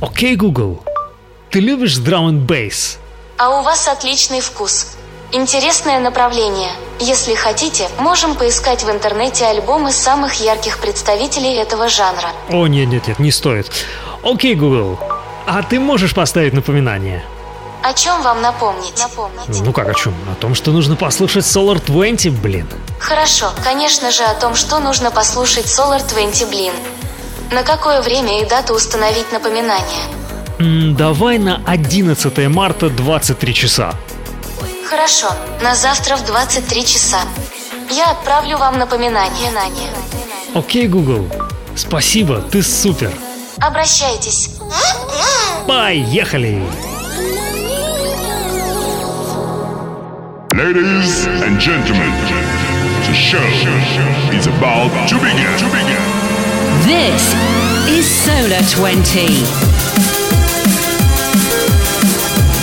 Окей, Google, ты любишь драм н бейс? А у вас отличный вкус. Интересное направление. Если хотите, можем поискать в интернете альбомы самых ярких представителей этого жанра. О, нет, нет, нет, не стоит. Окей, Google, а ты можешь поставить напоминание? О чем вам напомнить? Напомнить. Ну как о чем? О том, что нужно послушать Solar 20, блин. Хорошо, конечно же о том, что нужно послушать Solar 20 Блин. На какое время и дату установить напоминание? М, давай на 11 марта 23 часа. Хорошо, на завтра в 23 часа. Я отправлю вам напоминание. Окей, Google, спасибо, ты супер. Обращайтесь. Поехали! Ladies and gentlemen, the show is about to begin. To begin. This is Solar 20.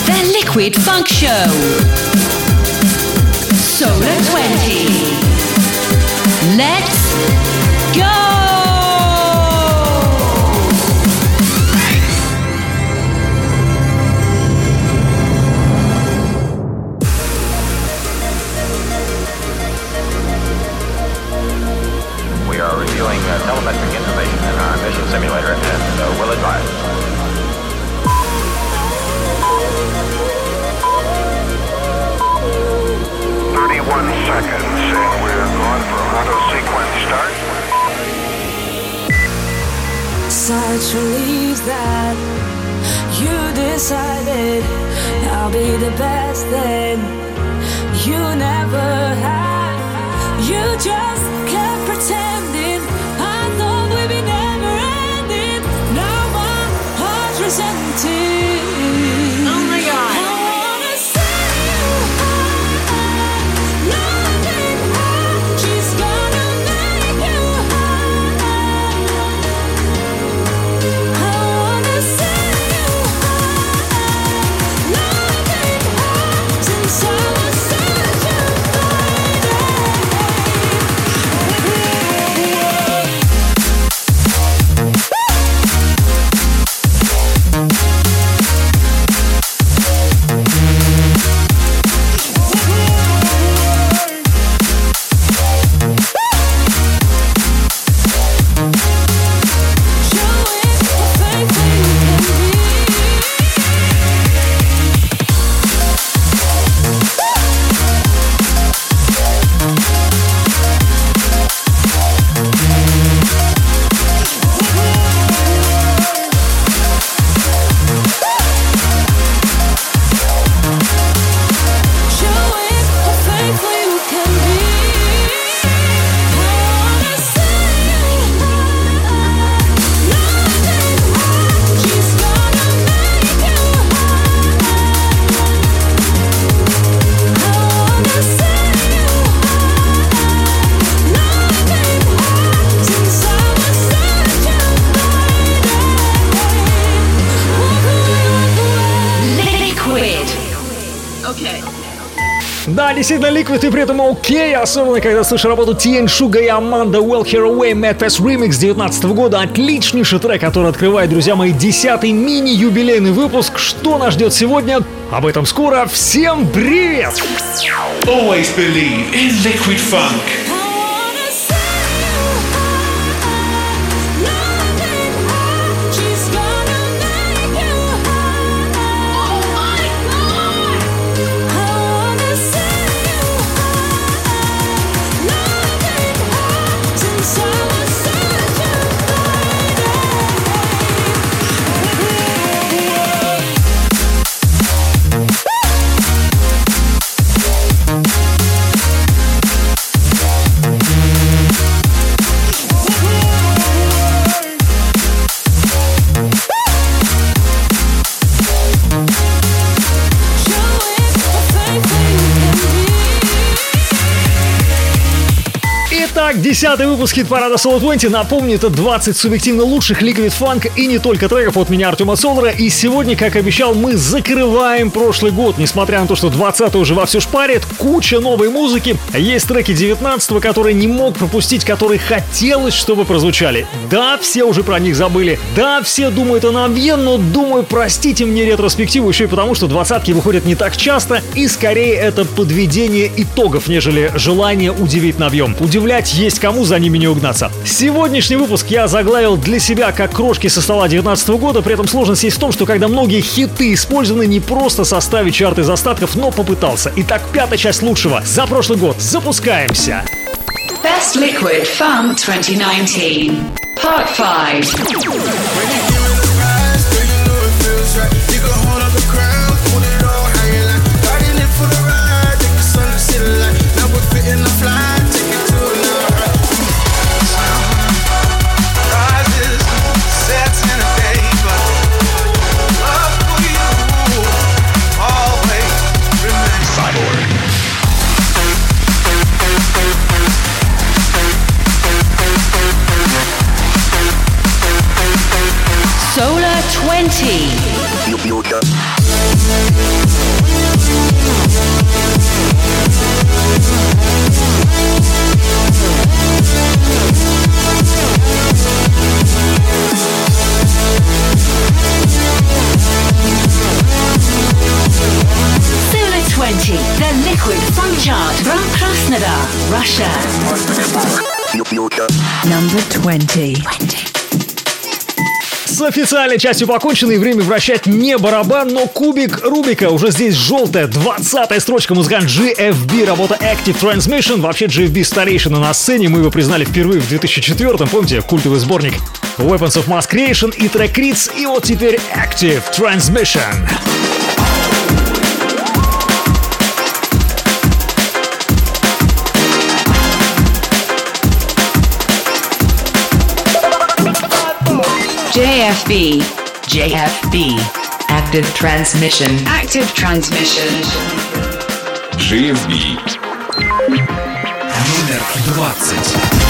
The Liquid Funk Show. Solar 20. Let's go! We are reviewing uh, telemetric in our mission simulator and uh, will advise. Thirty-one seconds, and we're going for auto sequence start. Such relief that you decided I'll be the best thing you never had. You just kept pretending. Liquid и при этом окей, особенно когда слышу работу Тиен Шуга и Аманда Well Here Away Mad Fest Remix 19 года. Отличнейший трек, который открывает, друзья мои, 10-й мини-юбилейный выпуск. Что нас ждет сегодня? Об этом скоро. Всем привет! Always believe in liquid funk. Десятый выпуск хит-парада Solo 20. Напомню, это 20 субъективно лучших Liquid Funk и не только треков от меня, Артема Солора. И сегодня, как обещал, мы закрываем прошлый год. Несмотря на то, что 20 уже во все шпарит, куча новой музыки. Есть треки 19 которые не мог пропустить, которые хотелось, чтобы прозвучали. Да, все уже про них забыли. Да, все думают о новье, но думаю, простите мне ретроспективу еще и потому, что двадцатки выходят не так часто, и скорее это подведение итогов, нежели желание удивить новьем. Удивлять есть кому, за ними не угнаться. Сегодняшний выпуск я заглавил для себя как крошки со стола 19 года, при этом сложность есть в том, что когда многие хиты использованы не просто составить чарты из остатков, но попытался. Итак, пятая часть лучшего за прошлый год. Запускаемся. Best Liquid Funk 2019. Part 5. С официальной частью покончено и время вращать не барабан, но кубик Рубика. Уже здесь желтая, 20-я строчка музыкант GFB, работа Active Transmission. Вообще GFB старейшина на сцене, мы его признали впервые в 2004-м, помните, культовый сборник Weapons of Mass Creation и трек Ritz, и вот теперь Active Transmission. JFB. JFB. Active transmission. Active transmission. GFB. Номер 20.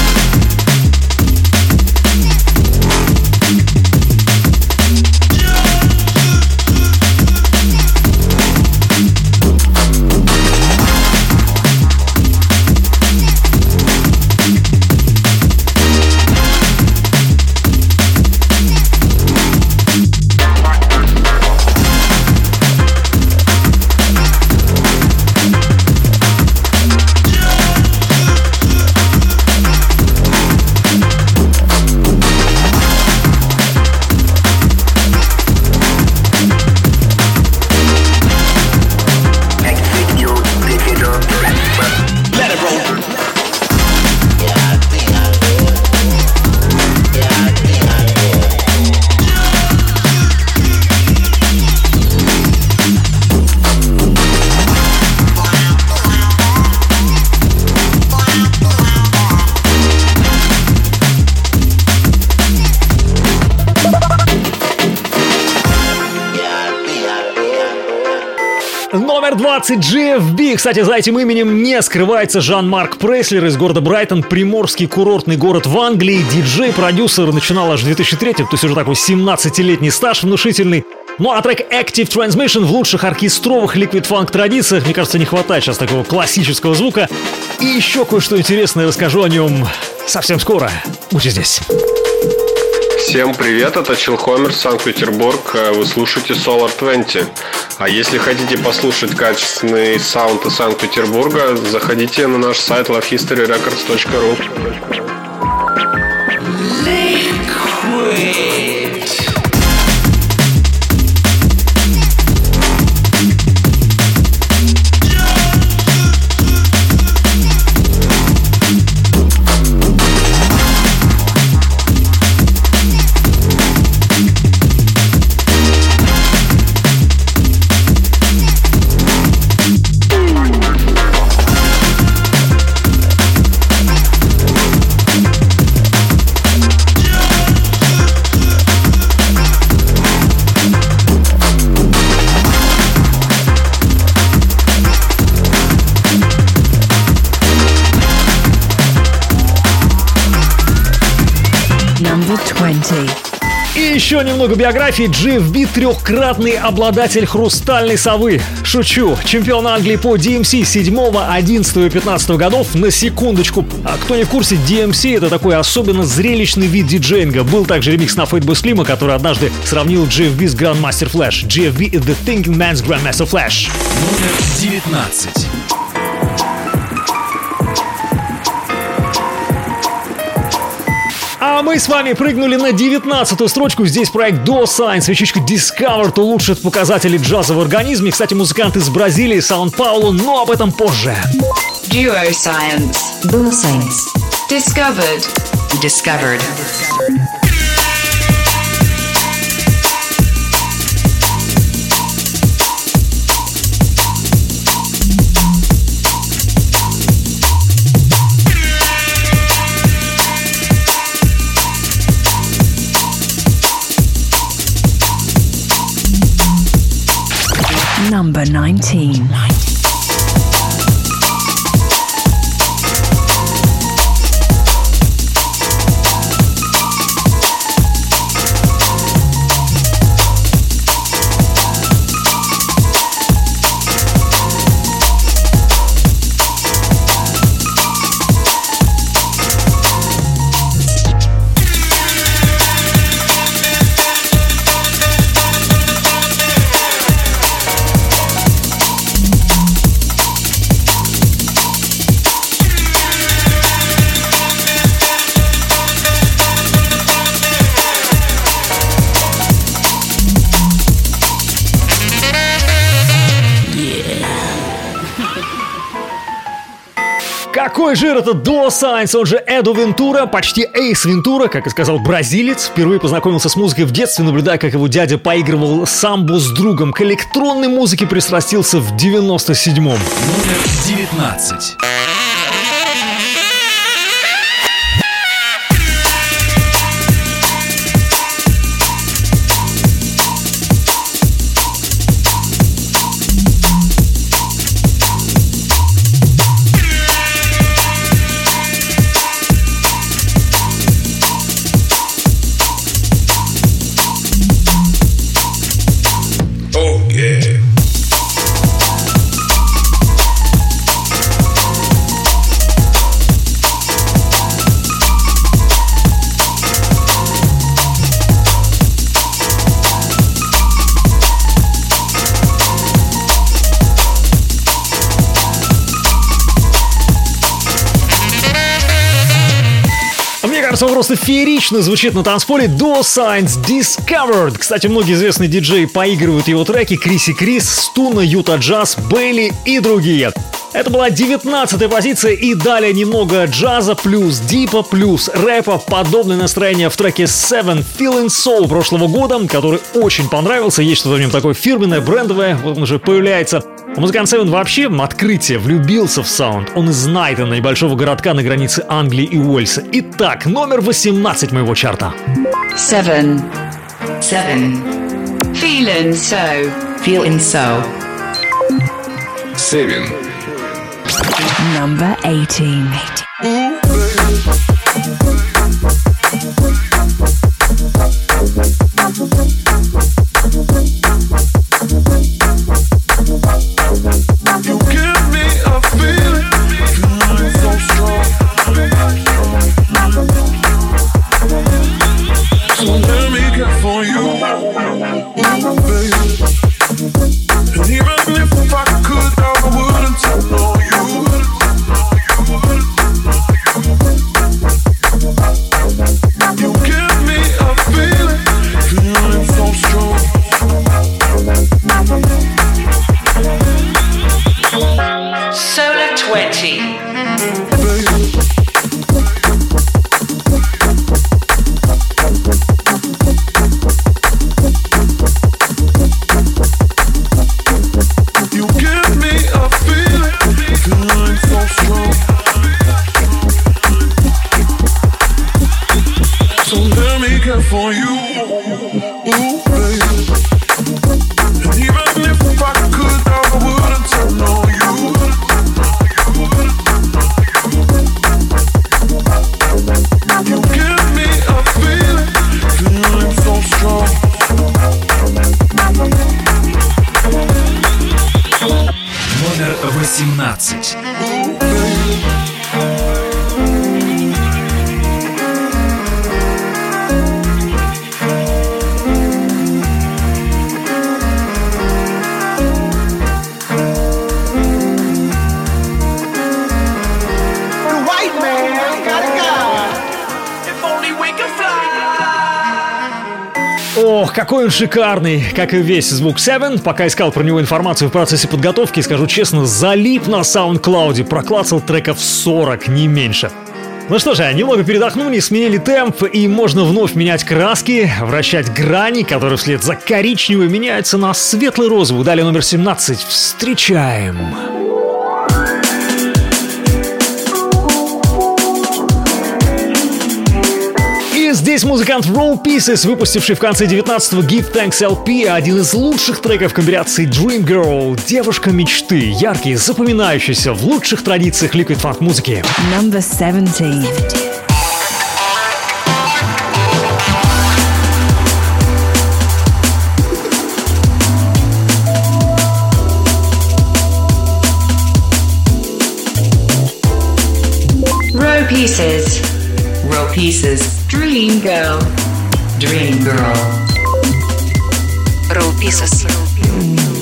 20 GFB. Кстати, за этим именем не скрывается Жан-Марк Преслер из города Брайтон, приморский курортный город в Англии. Диджей-продюсер начинал аж в 2003 то есть уже такой 17-летний стаж внушительный. Ну а трек Active Transmission в лучших оркестровых Liquid Funk традициях, мне кажется, не хватает сейчас такого классического звука. И еще кое-что интересное расскажу о нем совсем скоро. Будьте здесь. Всем привет, это Чилхомер, Санкт-Петербург. Э, Вы слушаете Solar 20. А если хотите послушать качественный саунд из Санкт-Петербурга, заходите на наш сайт lovehistoryrecords.ru. Немного биографии. GFB – трехкратный обладатель хрустальной совы. Шучу. Чемпион Англии по DMC 7, 11 и 15 годов. На секундочку. А кто не в курсе, DMC – это такой особенно зрелищный вид диджеинга. Был также ремикс на Fatboy Slim, который однажды сравнил GFB с Grandmaster Flash. GFB the thinking man's Grandmaster Flash. Номер 19. Мы с вами прыгнули на 19 строчку. Здесь проект Do Science, свечечка Discovered улучшит показатели джаза в организме. Кстати, музыкант из Бразилии, Сан-Паулу, но об этом позже. Duo Science. Dual Science. Discovered. Discovered. Number 19. Какой жир это Дуо Сайнс, он же Эду Вентура, почти Эйс Вентура, как и сказал бразилец. Впервые познакомился с музыкой в детстве, наблюдая, как его дядя поигрывал самбо с другом. К электронной музыке пристрастился в 97-м. Номер 19. Кажется, он просто феерично звучит на танцполе Do Science Discovered. Кстати, многие известные диджеи поигрывают его треки Криси Крис, Стуна, Юта Джаз, Бейли и другие. Это была 19 позиция и далее немного джаза плюс дипа плюс рэпа. Подобное настроение в треке Seven Feeling Soul прошлого года, который очень понравился. Есть что-то в нем такое фирменное, брендовое, вот он уже появляется. Музыкант Севен вообще открытие, влюбился в саунд. Он из Найтона, небольшого городка на границе Англии и Уэльса. Итак, номер 18 моего чарта. Seven. Seven. Feeling so. Feeling so. Seven. Number 18. 18. here for you. Ooh. Шикарный, как и весь звук 7. Пока искал про него информацию в процессе подготовки, скажу честно, залип на SoundCloud, проклацал треков 40, не меньше. Ну что же, немного передохнули, сменили темп, и можно вновь менять краски, вращать грани, которые вслед за коричневой меняются на светло-розовую. Далее номер 17. Встречаем. И здесь музыкант Roll Pieces, выпустивший в конце 19-го Give Thanks LP, один из лучших треков комбинации Dream Girl, девушка мечты, яркий, запоминающийся в лучших традициях liquid funk музыки. Number 17. Row pieces. Row pieces. Dream girl. Dream girl. Row Pieces.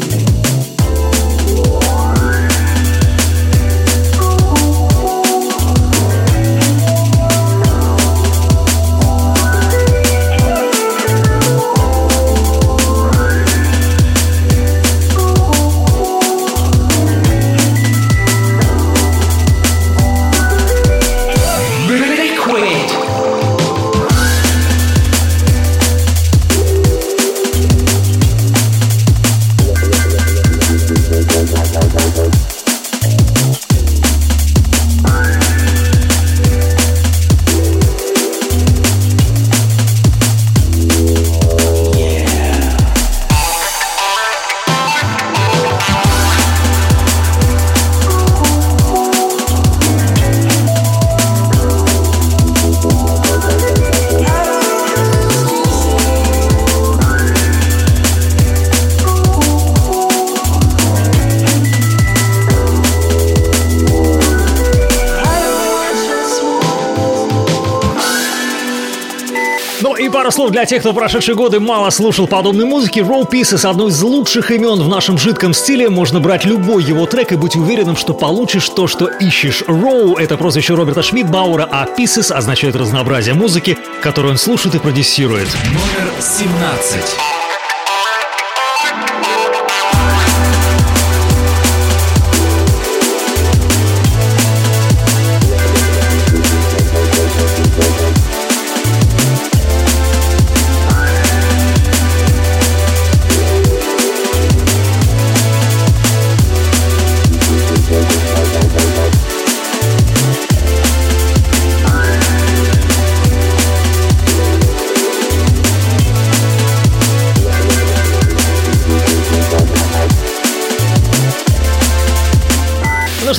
Пара слов для тех, кто в прошедшие годы мало слушал подобной музыки. Roll Pieces — одно из лучших имен в нашем жидком стиле. Можно брать любой его трек и быть уверенным, что получишь то, что ищешь. Row — это прозвище Роберта Шмидбауэра, а Pieces означает разнообразие музыки, которую он слушает и продюсирует. Номер 17.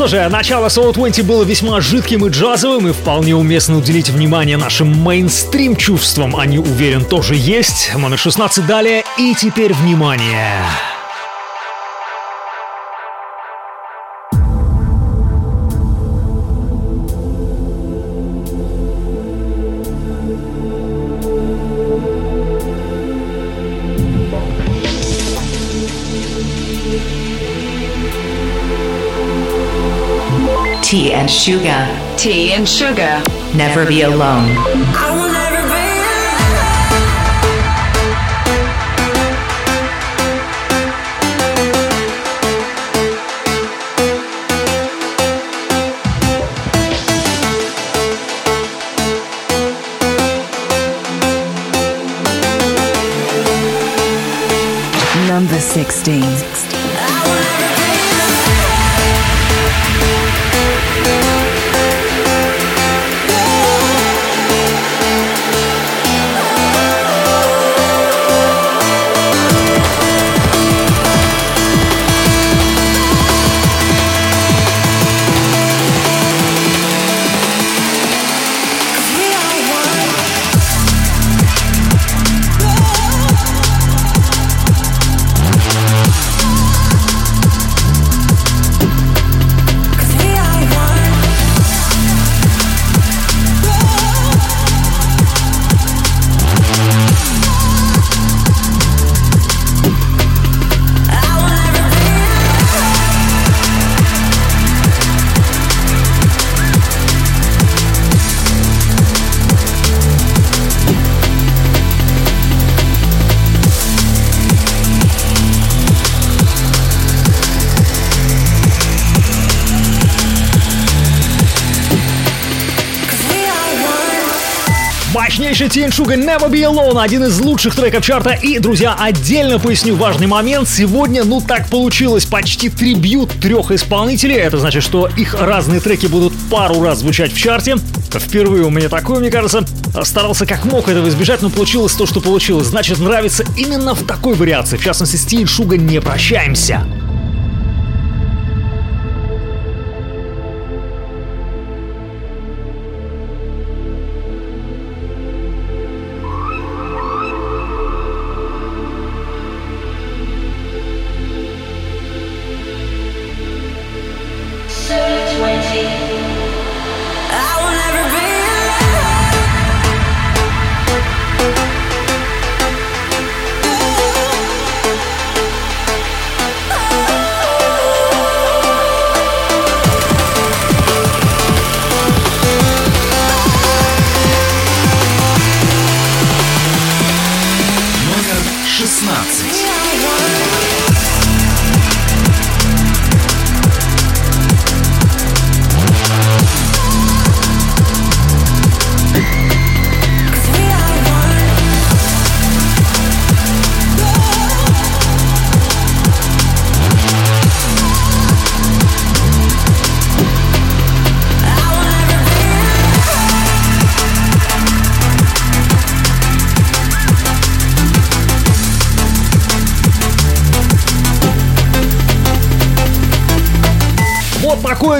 Что же, начало Soul 20 было весьма жидким и джазовым, и вполне уместно уделить внимание нашим мейнстрим чувствам. Они, уверен, тоже есть. Номер 16 далее. И теперь внимание. Tea sugar. Tea and sugar. Never be alone. Number 16. Мощнейший Тень Шуга Never Be Alone, один из лучших треков чарта. И, друзья, отдельно поясню важный момент. Сегодня, ну так получилось, почти трибьют трех исполнителей. Это значит, что их разные треки будут пару раз звучать в чарте. Впервые у меня такое, мне кажется. Старался как мог этого избежать, но получилось то, что получилось. Значит, нравится именно в такой вариации. В частности, с Тень Шуга не прощаемся.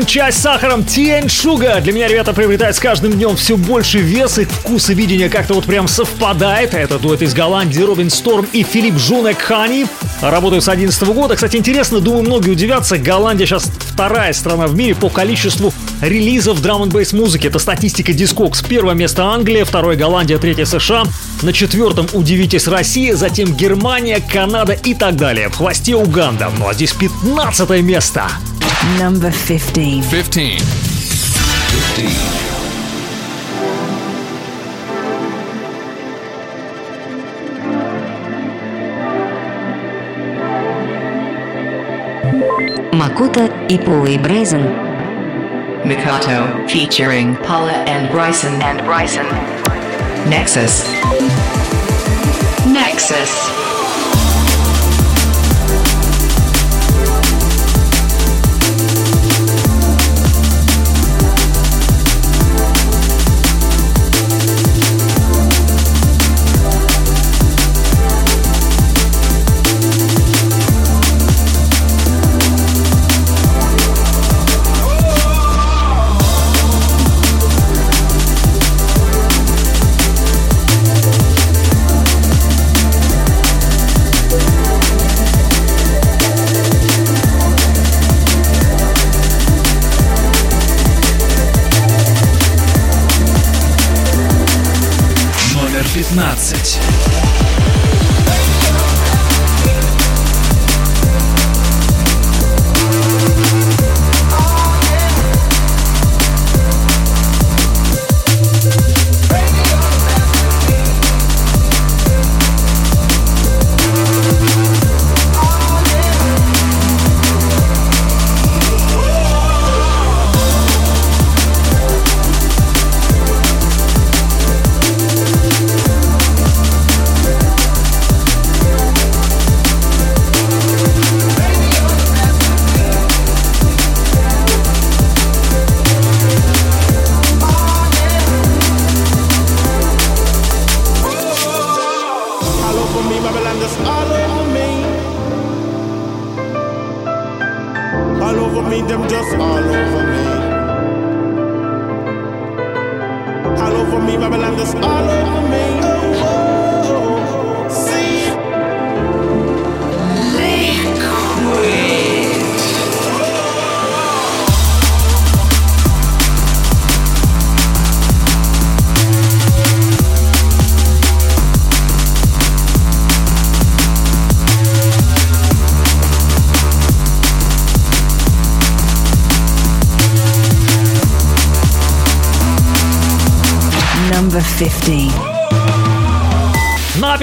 Вот такой он чай с сахаром Тень Шуга. Для меня, ребята, приобретает с каждым днем все больше вес. Их вкус и видение как-то вот прям совпадает. Это дуэт из Голландии Робин Сторм и Филипп Жунек Хани. Работают с 2011 года. Кстати, интересно, думаю, многие удивятся. Голландия сейчас вторая страна в мире по количеству релизов драм н музыки. Это статистика Discogs. Первое место Англия, второе Голландия, третье США. На четвертом, удивитесь, Россия, затем Германия, Канада и так далее. В хвосте Уганда. Ну а здесь 15 место. Number 15. 15. 15. Makuta Ipuli Brazen. Mikato, featuring Paula and Bryson and Bryson. Nexus. Nexus.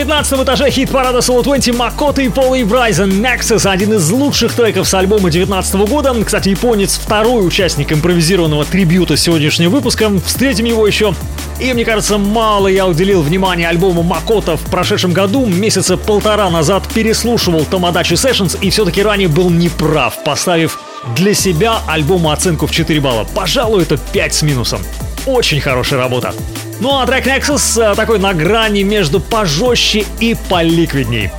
19 этаже хит-парада Solo 20 Макота и Пола и Брайзен Nexus, один из лучших треков с альбома 19 года. Кстати, японец второй участник импровизированного трибюта сегодняшнего выпуска. Встретим его еще и мне кажется, мало я уделил внимания альбому Макота в прошедшем году. Месяца полтора назад переслушивал Томадачи Sessions и все-таки ранее был неправ, поставив для себя альбому оценку в 4 балла. Пожалуй, это 5 с минусом. Очень хорошая работа. Ну а трек Nexus э, такой на грани между пожестче и поликвидней.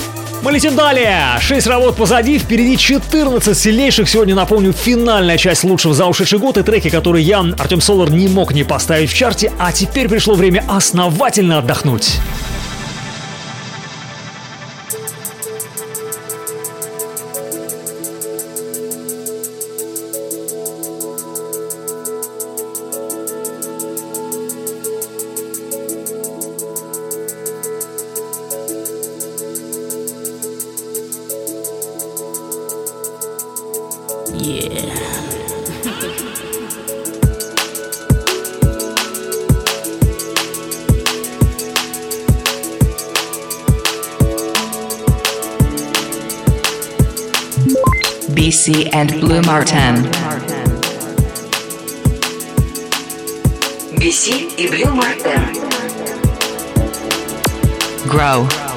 Мы летим далее. 6 работ позади, впереди 14 сильнейших. Сегодня, напомню, финальная часть лучшего за ушедший год и треки, которые я, Артем Солар, не мог не поставить в чарте, а теперь пришло время основательно отдохнуть. Martin. BC и Blue Martin. Grow.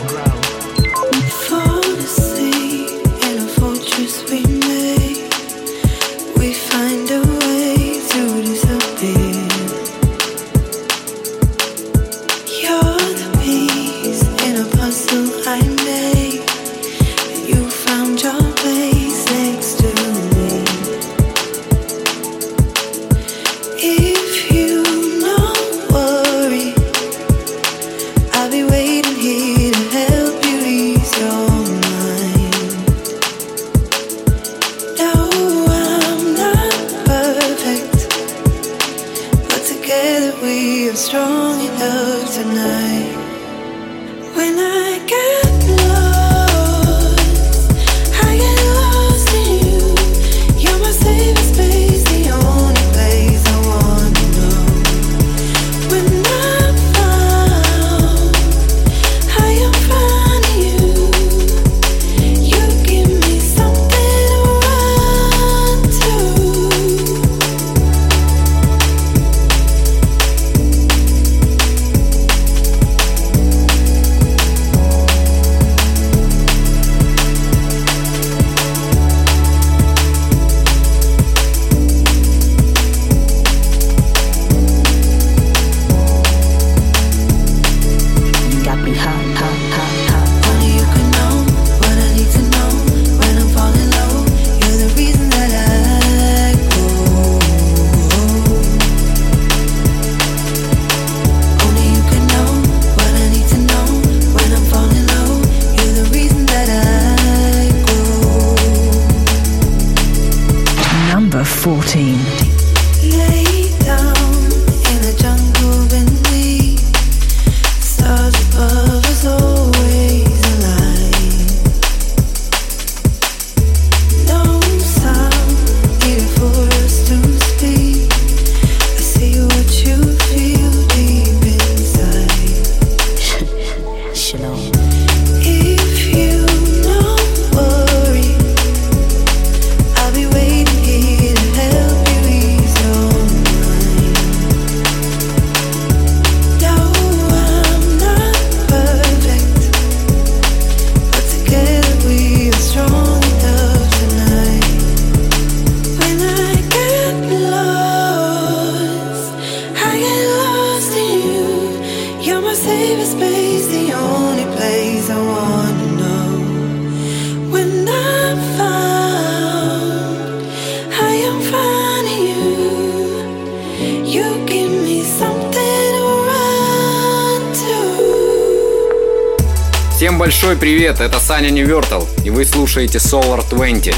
Большой привет, это Саня Невертл, и вы слушаете Solar 20.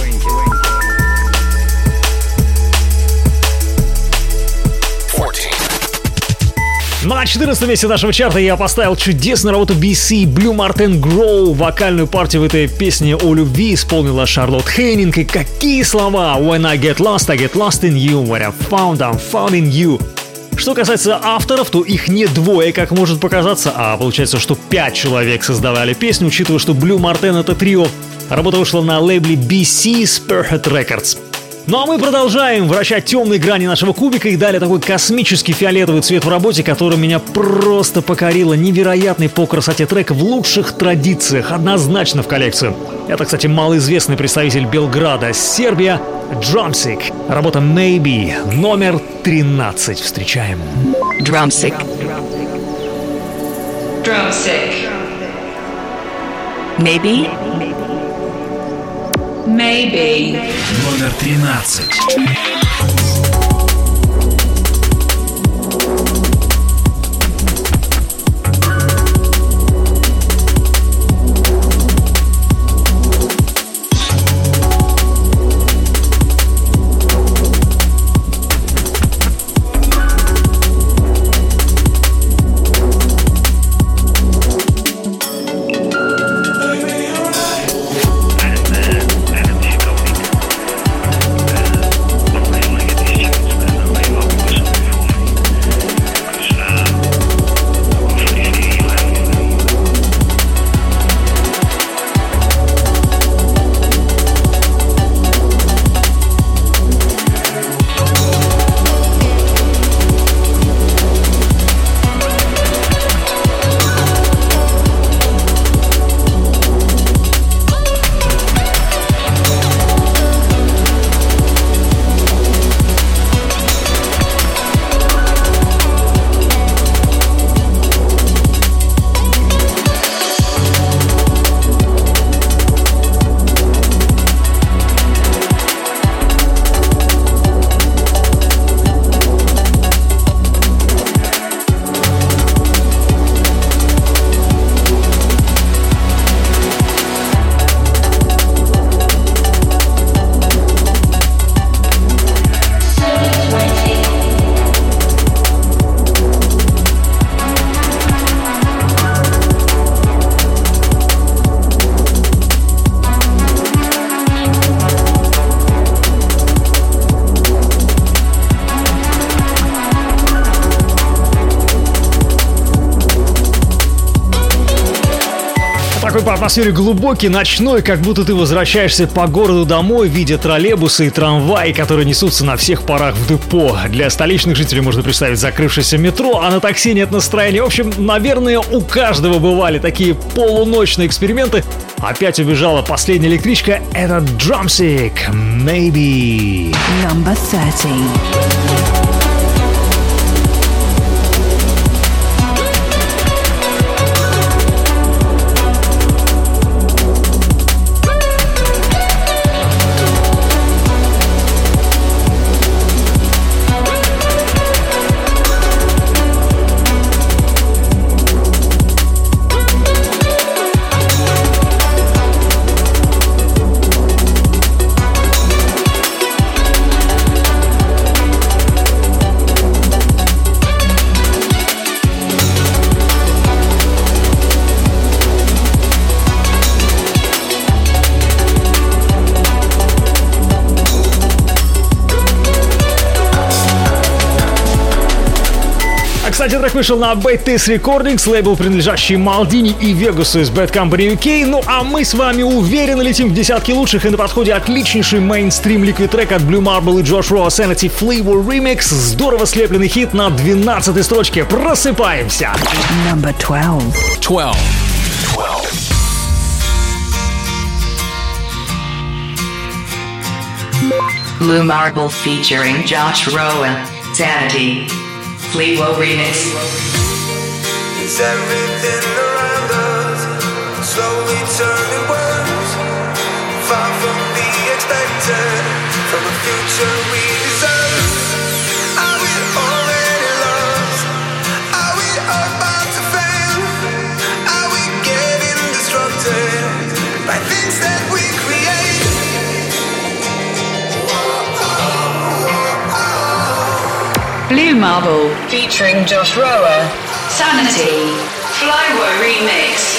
На 14 месте нашего чарта я поставил чудесную работу BC Blue Martin Grow. Вокальную партию в этой песне о любви исполнила Шарлотт Хейнинг. И какие слова! When I get lost, I get lost in you. When I found, I'm found in you. Что касается авторов, то их не двое, как может показаться, а получается, что пять человек создавали песню, учитывая, что Blue Marten это трио. Работа вышла на лейбле BC Spearhead Records. Ну а мы продолжаем вращать темные грани нашего кубика и дали такой космический фиолетовый цвет в работе, который меня просто покорило. Невероятный по красоте трек в лучших традициях, однозначно в коллекцию. Это, кстати, малоизвестный представитель Белграда, Сербия, Drumsick. Работа Maybe, номер 13. Встречаем. Drumsick. Drumstick. Maybe. Maybe. Номер 13. Атмосфере глубокий, ночной, как будто ты возвращаешься по городу домой, видя троллейбусы и трамваи, которые несутся на всех парах в депо. Для столичных жителей можно представить закрывшееся метро, а на такси нет настроения. В общем, наверное, у каждого бывали такие полуночные эксперименты. Опять убежала последняя электричка. Это Drumsick. Maybe. Number 13. Кстати, трек вышел на Baitis Recordings, лейбл, принадлежащий Малдини и Вегасу из Bad Company UK. Ну а мы с вами уверенно летим в десятки лучших и на подходе отличнейший мейнстрим ликвид трек от Blue Marble и Josh Raw Sanity Flavor Remix. Здорово слепленный хит на 12 строчке. Просыпаемся! Number 12. 12. Blue Marble featuring Josh Rowan. Sanity. Remix. Is everything around us slowly turning worse? Far from the expected, from a future we deserve. Are we already lost? Are we about to fail? Are we getting destructed by things that Blue Marble featuring Josh Rower. Sanity. Flywo Remix.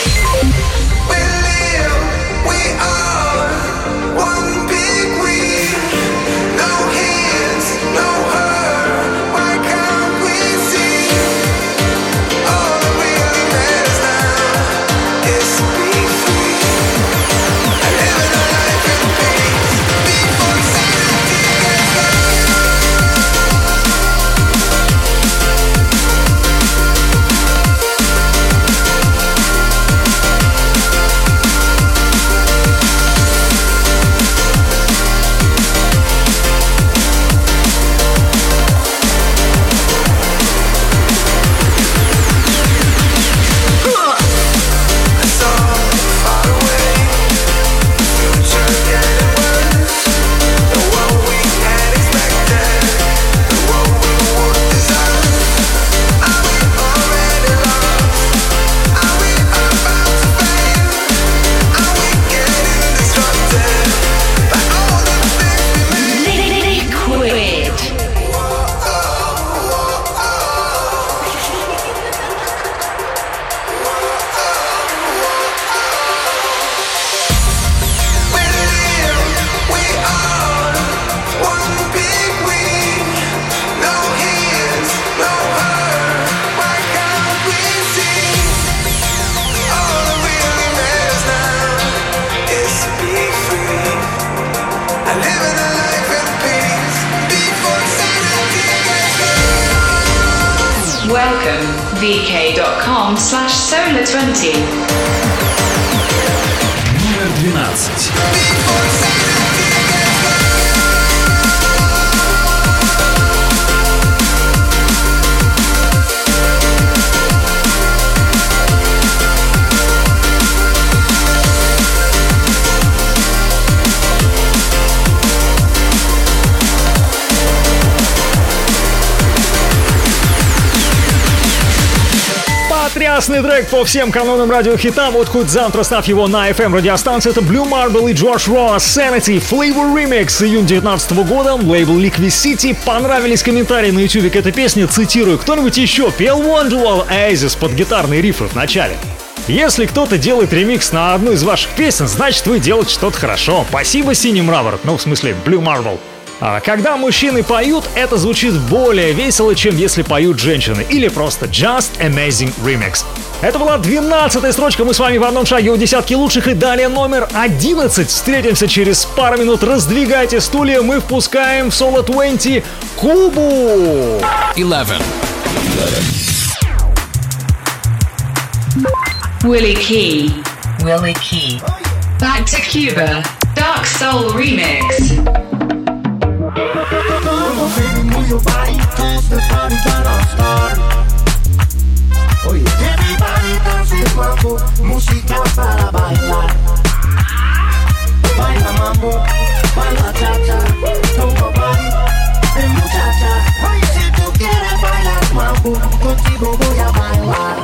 Потрясный трек по всем канонам радиохита. Вот хоть завтра ставь его на FM радиостанции. Это Blue Marble и Джош Росс Sanity Flavor Remix июнь 19 года. Лейбл Liquid City. Понравились комментарии на YouTube к этой песне. Цитирую. Кто-нибудь еще пел Wonderwall Oasis под гитарные рифы в начале? Если кто-то делает ремикс на одну из ваших песен, значит вы делаете что-то хорошо. Спасибо, Синий Мрамор. Ну, в смысле, Blue Marble. А когда мужчины поют, это звучит более весело, чем если поют женщины. Или просто Just Amazing Remix. Это была 12 строчка. Мы с вами в одном шаге у десятки лучших. И далее номер 11. Встретимся через пару минут. Раздвигайте стулья. Мы впускаем в Solo 20 Кубу. 11. Willie Key. Willie Key. Back to Cuba. Dark Soul Remix. move your body, cause the party gonna start. Mambo, música para bailar. Baila mambo, baila cha-cha, toma body, ven muchacha. Si tú quieres bailar mambo, contigo voy a bailar.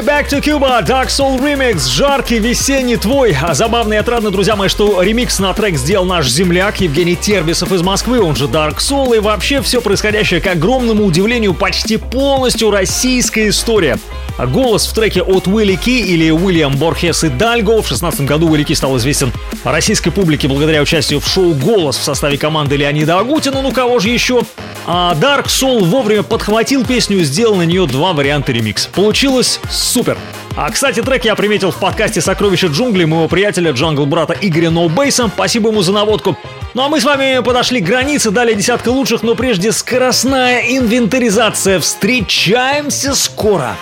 Back to Cuba, Dark Soul Remix, жаркий весенний твой. А забавно и отрадно, друзья мои, что ремикс на трек сделал наш земляк Евгений Тербисов из Москвы, он же Dark Soul, и вообще все происходящее, к огромному удивлению, почти полностью российская история. Голос в треке от Уилли Ки или Уильям Борхес и Дальго. В 16 году Уилли Ки стал известен российской публике благодаря участию в шоу «Голос» в составе команды Леонида Агутина. Ну кого же еще? А Dark Soul вовремя подхватил песню и сделал на нее два варианта ремикс. Получилось супер. А, кстати, трек я приметил в подкасте «Сокровища джунглей» моего приятеля Jungle Брата Игоря Ноубейса. Спасибо ему за наводку. Ну а мы с вами подошли к границе, далее десятка лучших, но прежде скоростная инвентаризация. Встречаемся скоро.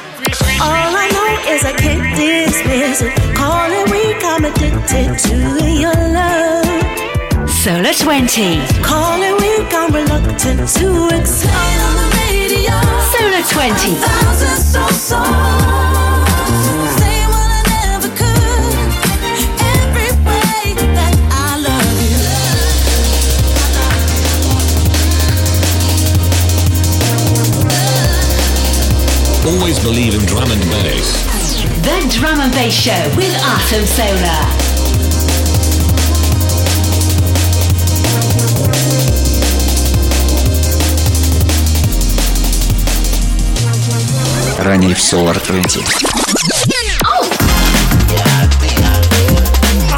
All I know is I can't dismiss it. Call it weak, I'm addicted to your love. Solar 20. Call it weak, I'm reluctant to accept. On the radio, Solar 20. Always believe in drum and bass. The Drum and Bass Show with Atom Solar. Ранее в Solar 20.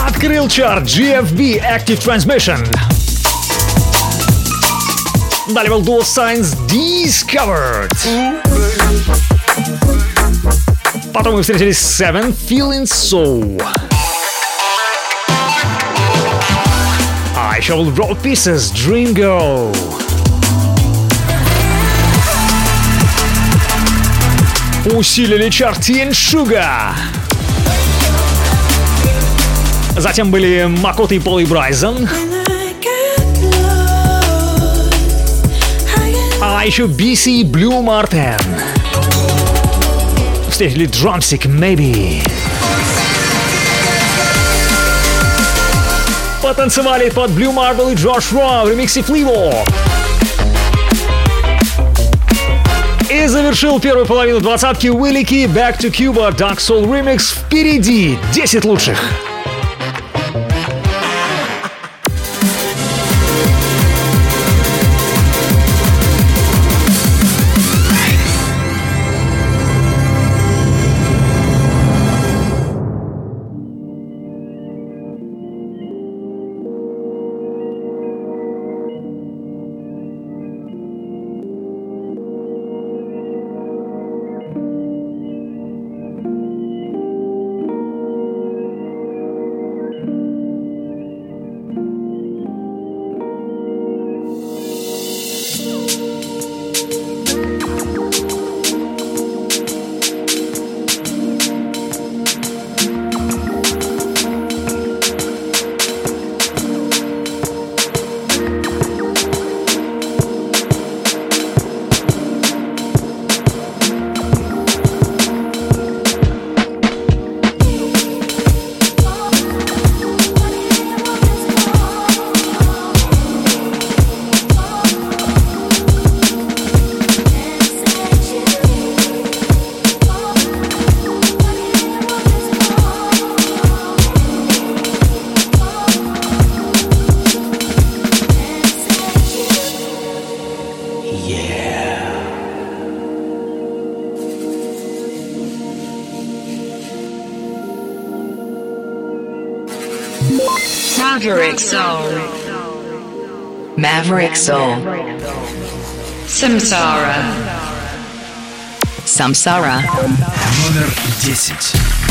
Открыл чарт GFB Active Transmission. Далее был дуо Science Discovered. Потом мы встретились с Seven Feeling So. А еще был Road Pieces Dream Girl. Усилили чарт Teen Sugar. Затем были Макота и Поли Брайзен. А еще BC и Blue Martin. Встретили Drumstick Maybe. Потанцевали под Blue Marble и Джош Ро в ремиксе Фливо. И завершил первую половину двадцатки Уиллики Back to Cuba Dark Soul Remix. Впереди 10 лучших. Soul. Samsara. Samsara. Номер 10.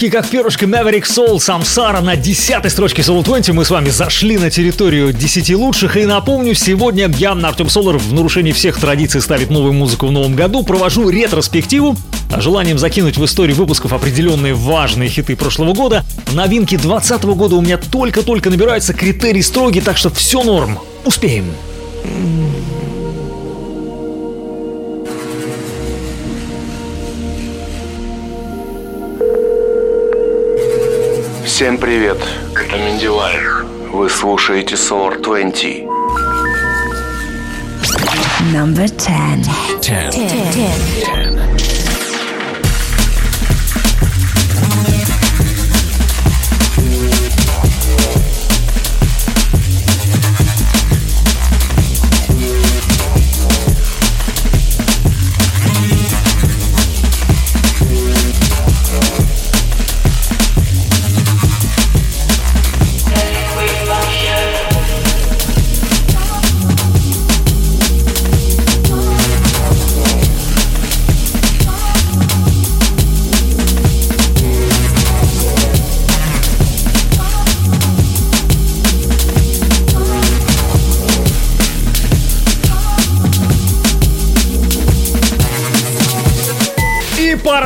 Легкий, как перышко Maverick Soul Самсара на десятой строчке Soul 20 мы с вами зашли на территорию 10 лучших. И напомню, сегодня я, Артем Солар, в нарушении всех традиций ставит новую музыку в новом году, провожу ретроспективу. А желанием закинуть в историю выпусков определенные важные хиты прошлого года. Новинки 2020 года у меня только-только набираются, критерий строгий, так что все норм. Успеем. Всем привет, это Миндилайр. Вы слушаете Solar 20. Number 10. 10. И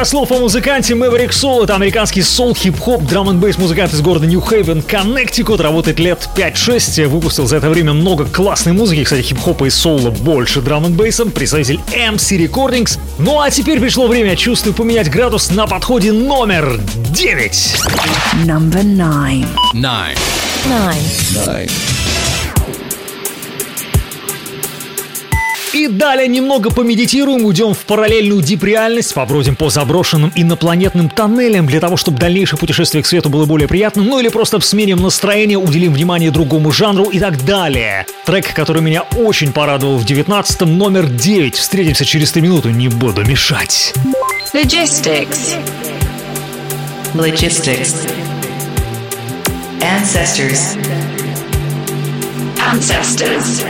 пара слов о музыканте Мэверик Сол. Это американский сол, хип-хоп, драм н бейс музыкант из города Нью-Хейвен, Коннектикут. Работает лет 5-6. Выпустил за это время много классной музыки. Кстати, хип-хопа и соло больше драм н бейсом. Представитель MC Recordings. Ну а теперь пришло время, чувствую, поменять градус на подходе номер 9. Number 9. Nine. Nine. И далее немного помедитируем, уйдем в параллельную дип-реальность, побродим по заброшенным инопланетным тоннелям для того, чтобы дальнейшее путешествие к свету было более приятным, ну или просто сменим настроение, уделим внимание другому жанру и так далее. Трек, который меня очень порадовал в 19-м, номер 9. Встретимся через 3 минуты, не буду мешать. Logistics. Logistics. Ancestors. Ancestors.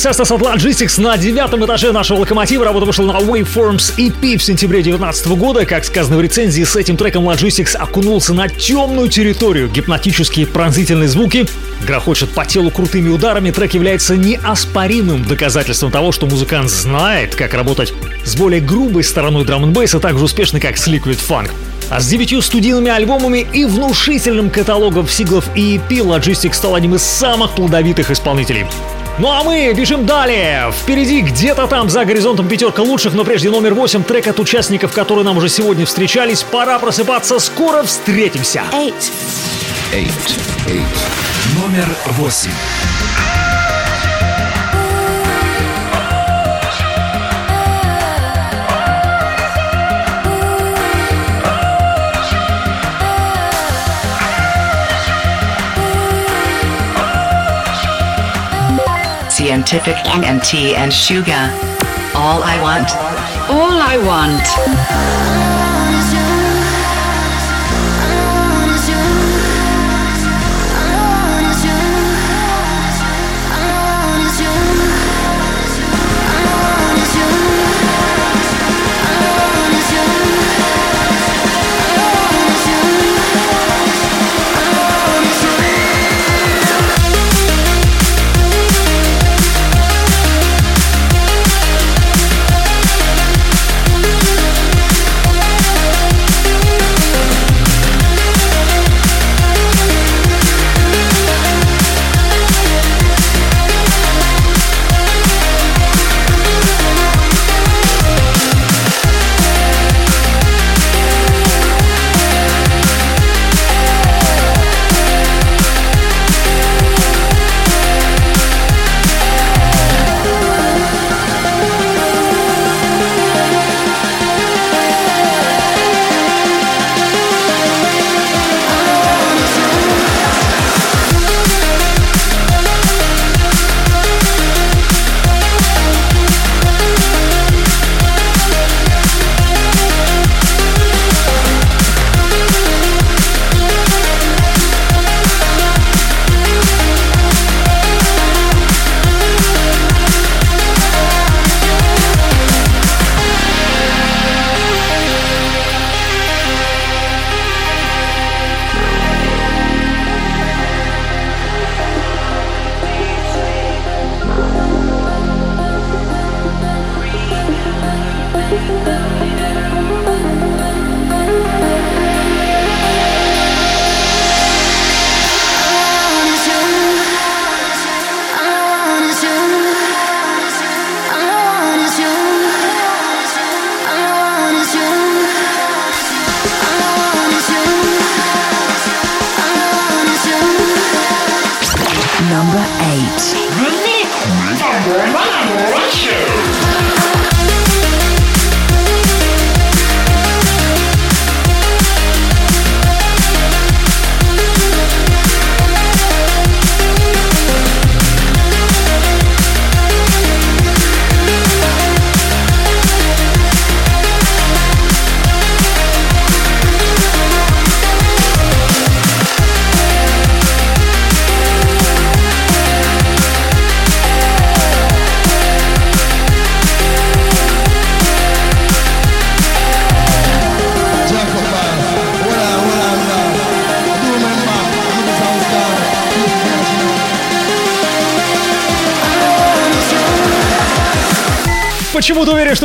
Ancestors от Logistics на девятом этаже нашего локомотива. Работа вышла на Waveforms EP в сентябре 2019 года. Как сказано в рецензии, с этим треком Logistics окунулся на темную территорию. Гипнотические пронзительные звуки грохочет по телу крутыми ударами. Трек является неоспоримым доказательством того, что музыкант знает, как работать с более грубой стороной драм н бейса так же успешно, как с Liquid Funk. А с девятью студийными альбомами и внушительным каталогом синглов и EP Logistics стал одним из самых плодовитых исполнителей. Ну а мы бежим далее. Впереди где-то там за горизонтом пятерка лучших, но прежде номер восемь трек от участников, которые нам уже сегодня встречались. Пора просыпаться, скоро встретимся. Eight. Eight. Eight. Номер восемь. Scientific NMT and Shuga. All I want. All I want.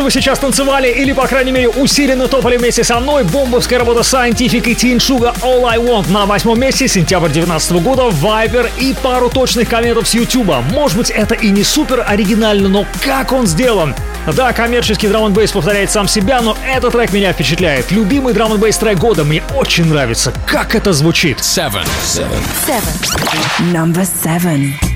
Вы сейчас танцевали или, по крайней мере, усиленно топали вместе со мной. Бомбовская работа Scientific и Teen Sugar All I Want на восьмом месте, сентябрь 2019 года, Viper и пару точных комментов с YouTube. Может быть, это и не супер оригинально, но как он сделан? Да, коммерческий драм бейс повторяет сам себя, но этот трек меня впечатляет. Любимый драм бейс трек года, мне очень нравится. Как это звучит? Seven. Seven. Seven. Number seven.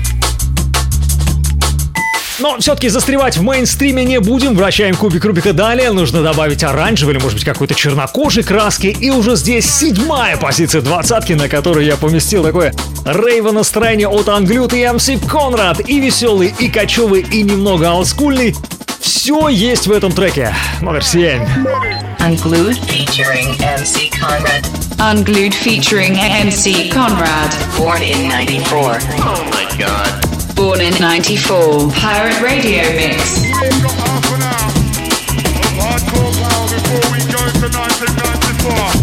Но все-таки застревать в мейнстриме не будем. Вращаем кубик Рубика далее. Нужно добавить оранжевый или, может быть, какой-то чернокожий краски. И уже здесь седьмая позиция двадцатки, на которой я поместил такое рейва настроение от Англют и МС Конрад. И веселый, и кочевый, и немного олдскульный. Все есть в этом треке. Номер семь. Unglued featuring MC Conrad. Unglued featuring MC Conrad. Born in 94. Oh my god. Born in 94. Pirate Radio Mix. Hardcore power before we go into 1994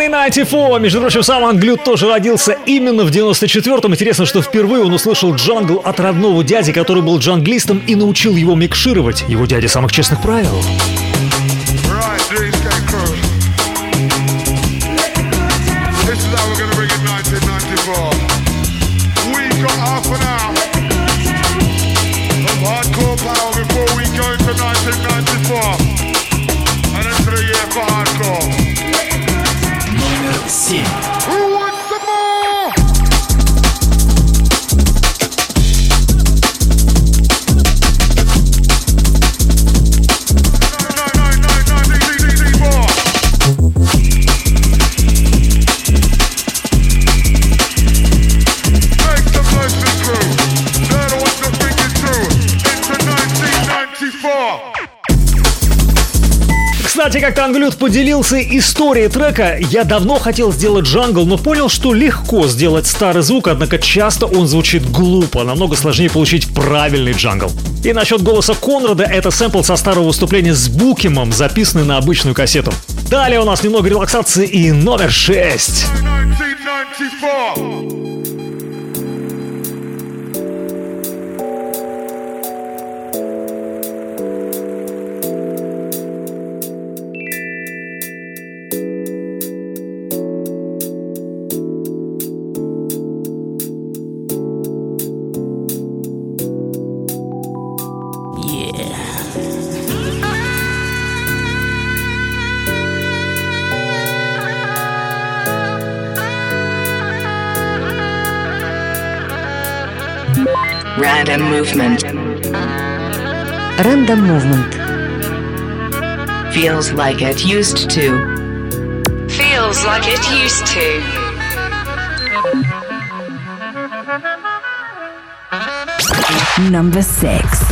In 94. Между прочим, сам Англют тоже родился именно в 94-м. Интересно, что впервые он услышал джангл от родного дяди, который был джанглистом и научил его микшировать. Его дядя самых честных правил. Кстати, как-то Англют поделился историей трека. Я давно хотел сделать джангл, но понял, что легко сделать старый звук, однако часто он звучит глупо. Намного сложнее получить правильный джангл. И насчет голоса Конрада, это сэмпл со старого выступления с Букимом, записанный на обычную кассету. Далее у нас немного релаксации и номер 6. 1994. movement. Random movement. Feels like it used to. Feels like it used to. Number 6.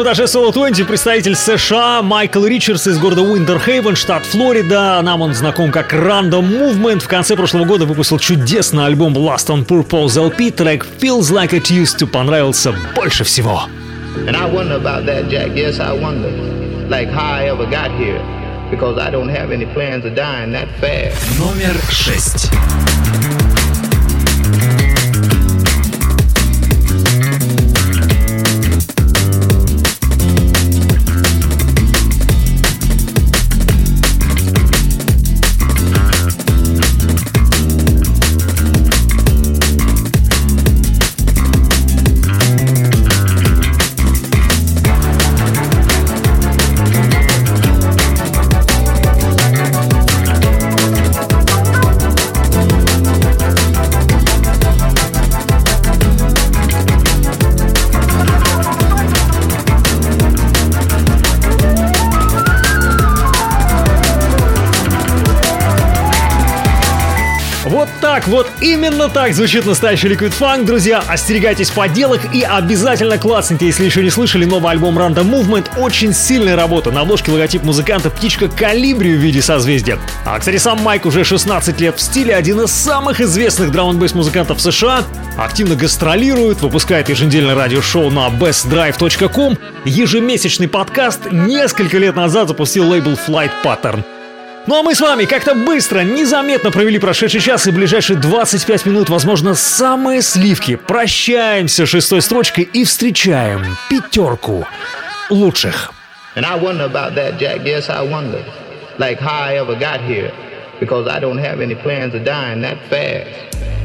эпатаже Соло 20 представитель США Майкл Ричардс из города Уинтерхейвен, штат Флорида. Нам он знаком как Random Movement. В конце прошлого года выпустил чудесный альбом Last on Purpose LP. Трек Feels Like It Used To понравился больше всего. And I wonder about that, Jack. Yes, I wonder. Like how I ever got here. Because I don't have any plans of dying that fast. Номер шесть. Именно так звучит настоящий Liquid Funk, друзья. Остерегайтесь подделок и обязательно классните, если еще не слышали, новый альбом Random Movement. Очень сильная работа. На обложке логотип музыканта птичка Калибри в виде созвездия. А, кстати, сам Майк уже 16 лет в стиле, один из самых известных драм н музыкантов США. Активно гастролирует, выпускает еженедельное радиошоу на bestdrive.com. Ежемесячный подкаст несколько лет назад запустил лейбл Flight Pattern. Ну а мы с вами как-то быстро, незаметно провели прошедший час и ближайшие 25 минут, возможно, самые сливки. Прощаемся шестой строчкой и встречаем пятерку лучших. And I wonder about that, Jack. Yes, I wonder. Like how I ever got here. Because I don't have any plans of dying that fast.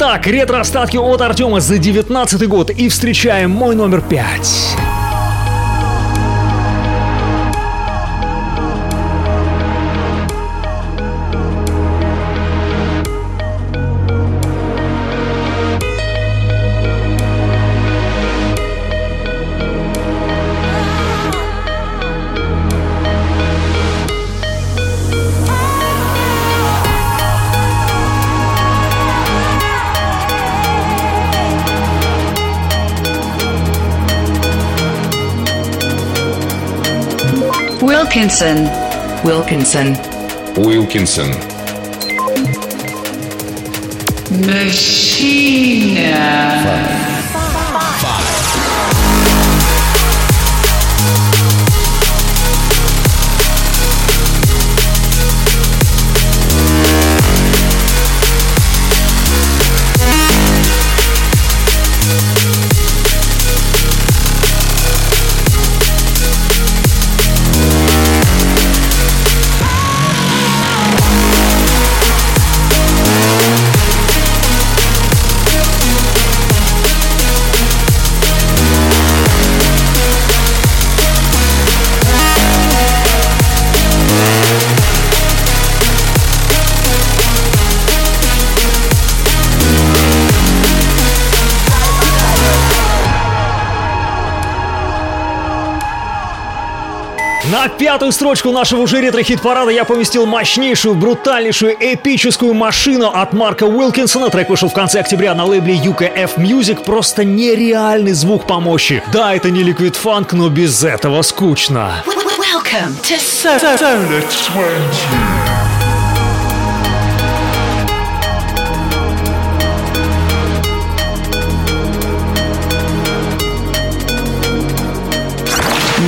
Итак, ретро-остатки от Артема за 19 год и встречаем мой номер 5. Wilkinson. Wilkinson. Wilkinson. Machine. На пятую строчку нашего уже ретро-хит-парада я поместил мощнейшую, брутальнейшую, эпическую машину от Марка Уилкинсона. Трек вышел в конце октября на лейбле UKF Music. Просто нереальный звук по мощи. Да, это не Liquid Funk, но без этого скучно. Welcome to Solar 20.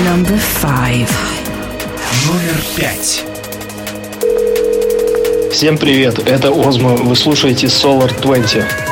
Number five. Номер пять. Всем привет, это Озма, вы слушаете Solar 20.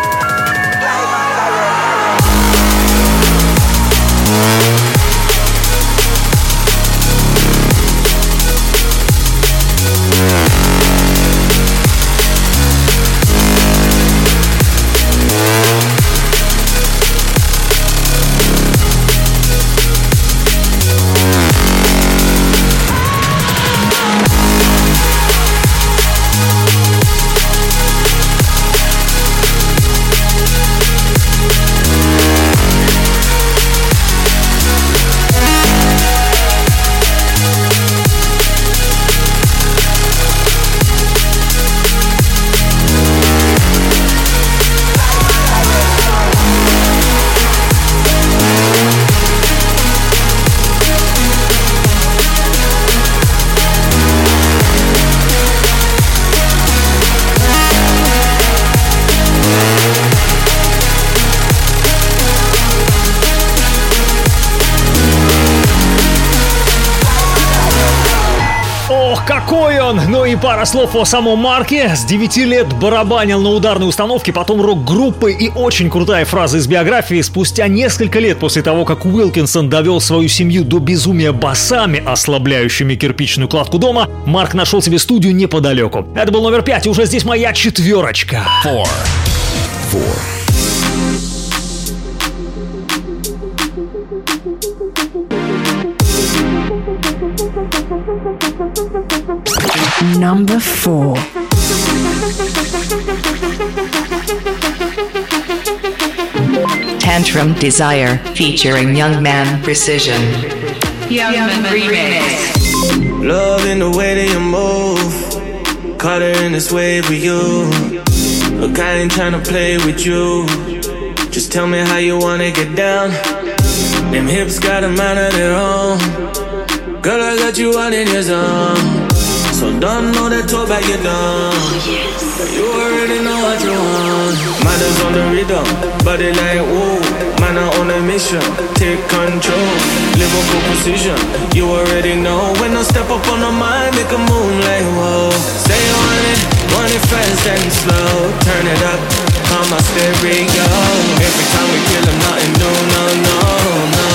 Пара слов о самом Марке. С 9 лет барабанил на ударной установке, потом рок-группы и очень крутая фраза из биографии. Спустя несколько лет после того, как Уилкинсон довел свою семью до безумия басами, ослабляющими кирпичную кладку дома, Марк нашел себе студию неподалеку. Это был номер пять, и уже здесь моя четверочка. Four. Four. Number four. Tantrum Desire featuring Young Man Precision. Young Man Remix. Love in the way that you move. Caught her in this wave with you. Look, I ain't tryna play with you. Just tell me how you wanna get down. Them hips got a mind of their own. Girl, I got you out in your zone. So don't know that talk back you down. Oh, you already know what you want. Matters on the rhythm, body like woo. Man are on a mission, take control. live Lyrical precision, you already know. When I step up on the mind, make a move like whoa. Say you want it, want it fast and slow. Turn it up, on my stereo. Every time we kill 'em, nothing new, no, no, no.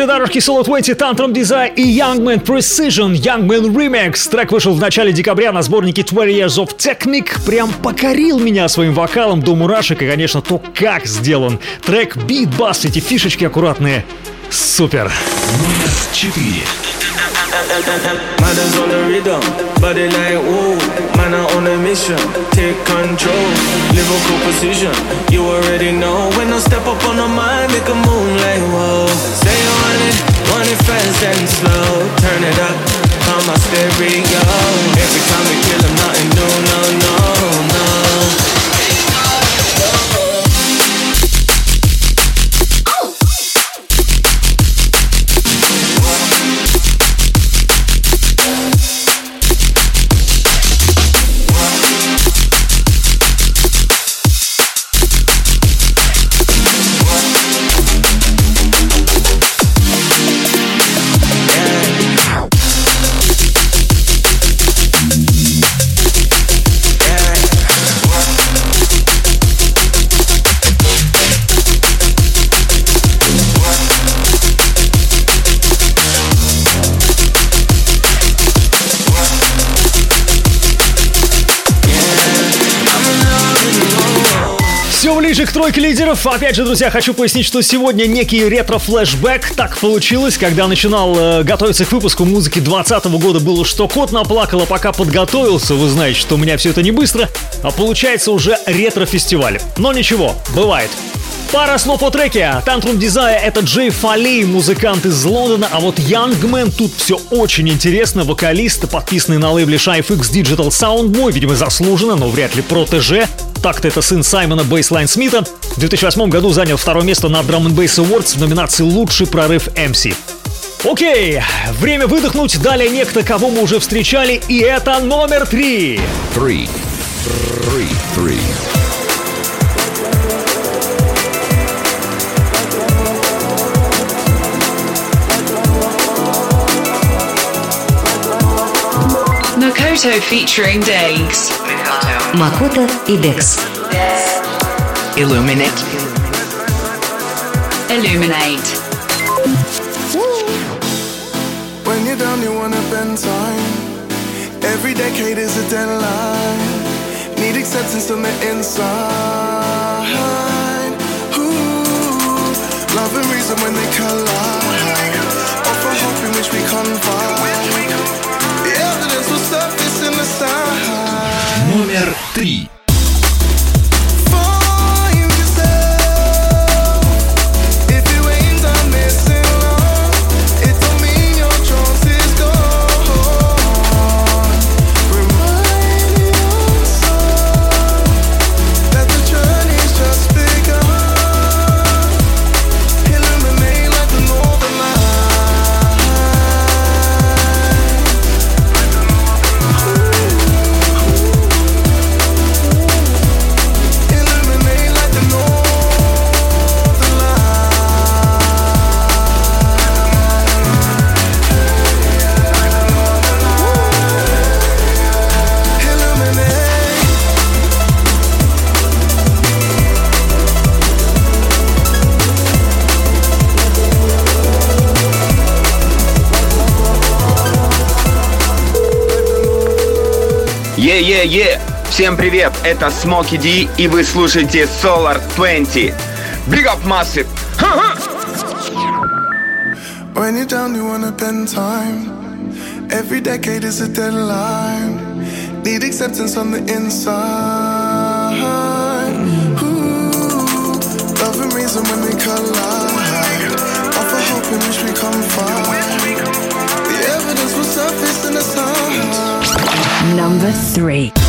Желтые дорожки Solid Weighty, Tantrum Design и Youngman Precision. Youngman Remix. Трек вышел в начале декабря на сборнике 20 Years of Technic. Прям покорил меня своим вокалом до мурашек и, конечно, то, как сделан. Трек, бит, бас, эти фишечки аккуратные. Супер! Номер 4. Mother's on the rhythm, body like whoa. Man, I'm on a mission, take control. Lyrical precision, you already know. When I step up on the mic, make a move like whoa. Say you want it, want it fast and slow. Turn it up, on my stereo. Every time we kill, I'm nothing new. Все ближе к тройке лидеров. Опять же, друзья, хочу пояснить, что сегодня некий ретро-флешбэк. Так получилось, когда начинал э, готовиться к выпуску музыки 2020 года, было что кот наплакал, а пока подготовился, вы знаете, что у меня все это не быстро, а получается уже ретро-фестиваль. Но ничего, бывает. Пара слов о треке. Tantrum Desire — это Джей Фолей, музыкант из Лондона, а вот Youngman тут все очень интересно. Вокалист, подписанный на лейбле Shy FX Digital Soundboy, видимо, заслуженно, но вряд ли протеже. Так-то это сын Саймона Бейслайн Смита. В 2008 году занял второе место на Drum and Bass Awards в номинации «Лучший прорыв MC». Окей, время выдохнуть. Далее некто, кого мы уже встречали, и это номер три. Three. Three. Three. Makoto featuring Dex. Makoto and Dex. Illuminate. Illuminate. When you're down, you wanna bend time. Every decade is a deadline. Need acceptance on the inside. Ooh, love and reason when they collide. Offer hope in which we confide. Номер три. Е-е-е! Всем привет, это Смоки Ди, и вы слушаете Solar 20. Big up Massive! When you're down, you wanna bend time. Every decade is a deadline. Need acceptance on the inside. Ooh, love and reason when they collide. Offer hope in which we confide. The evidence will surface in the sun. Number three.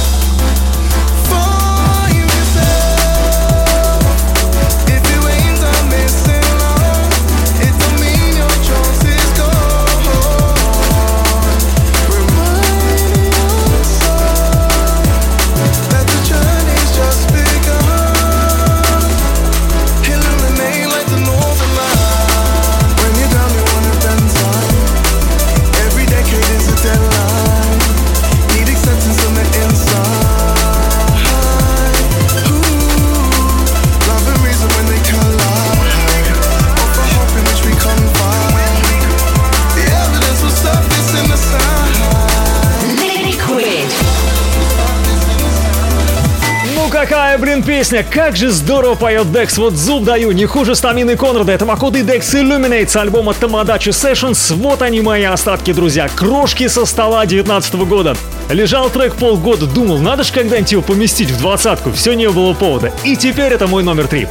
Песня! Как же здорово поет Декс, вот зуб даю, не хуже Стамины Конрада. Это Макота и Декс Illuminate с альбома Тамадачи Sessions. Вот они мои остатки, друзья. Крошки со стола 19 года. Лежал трек полгода, думал, надо же когда-нибудь его поместить в двадцатку, все не было повода. И теперь это мой номер три.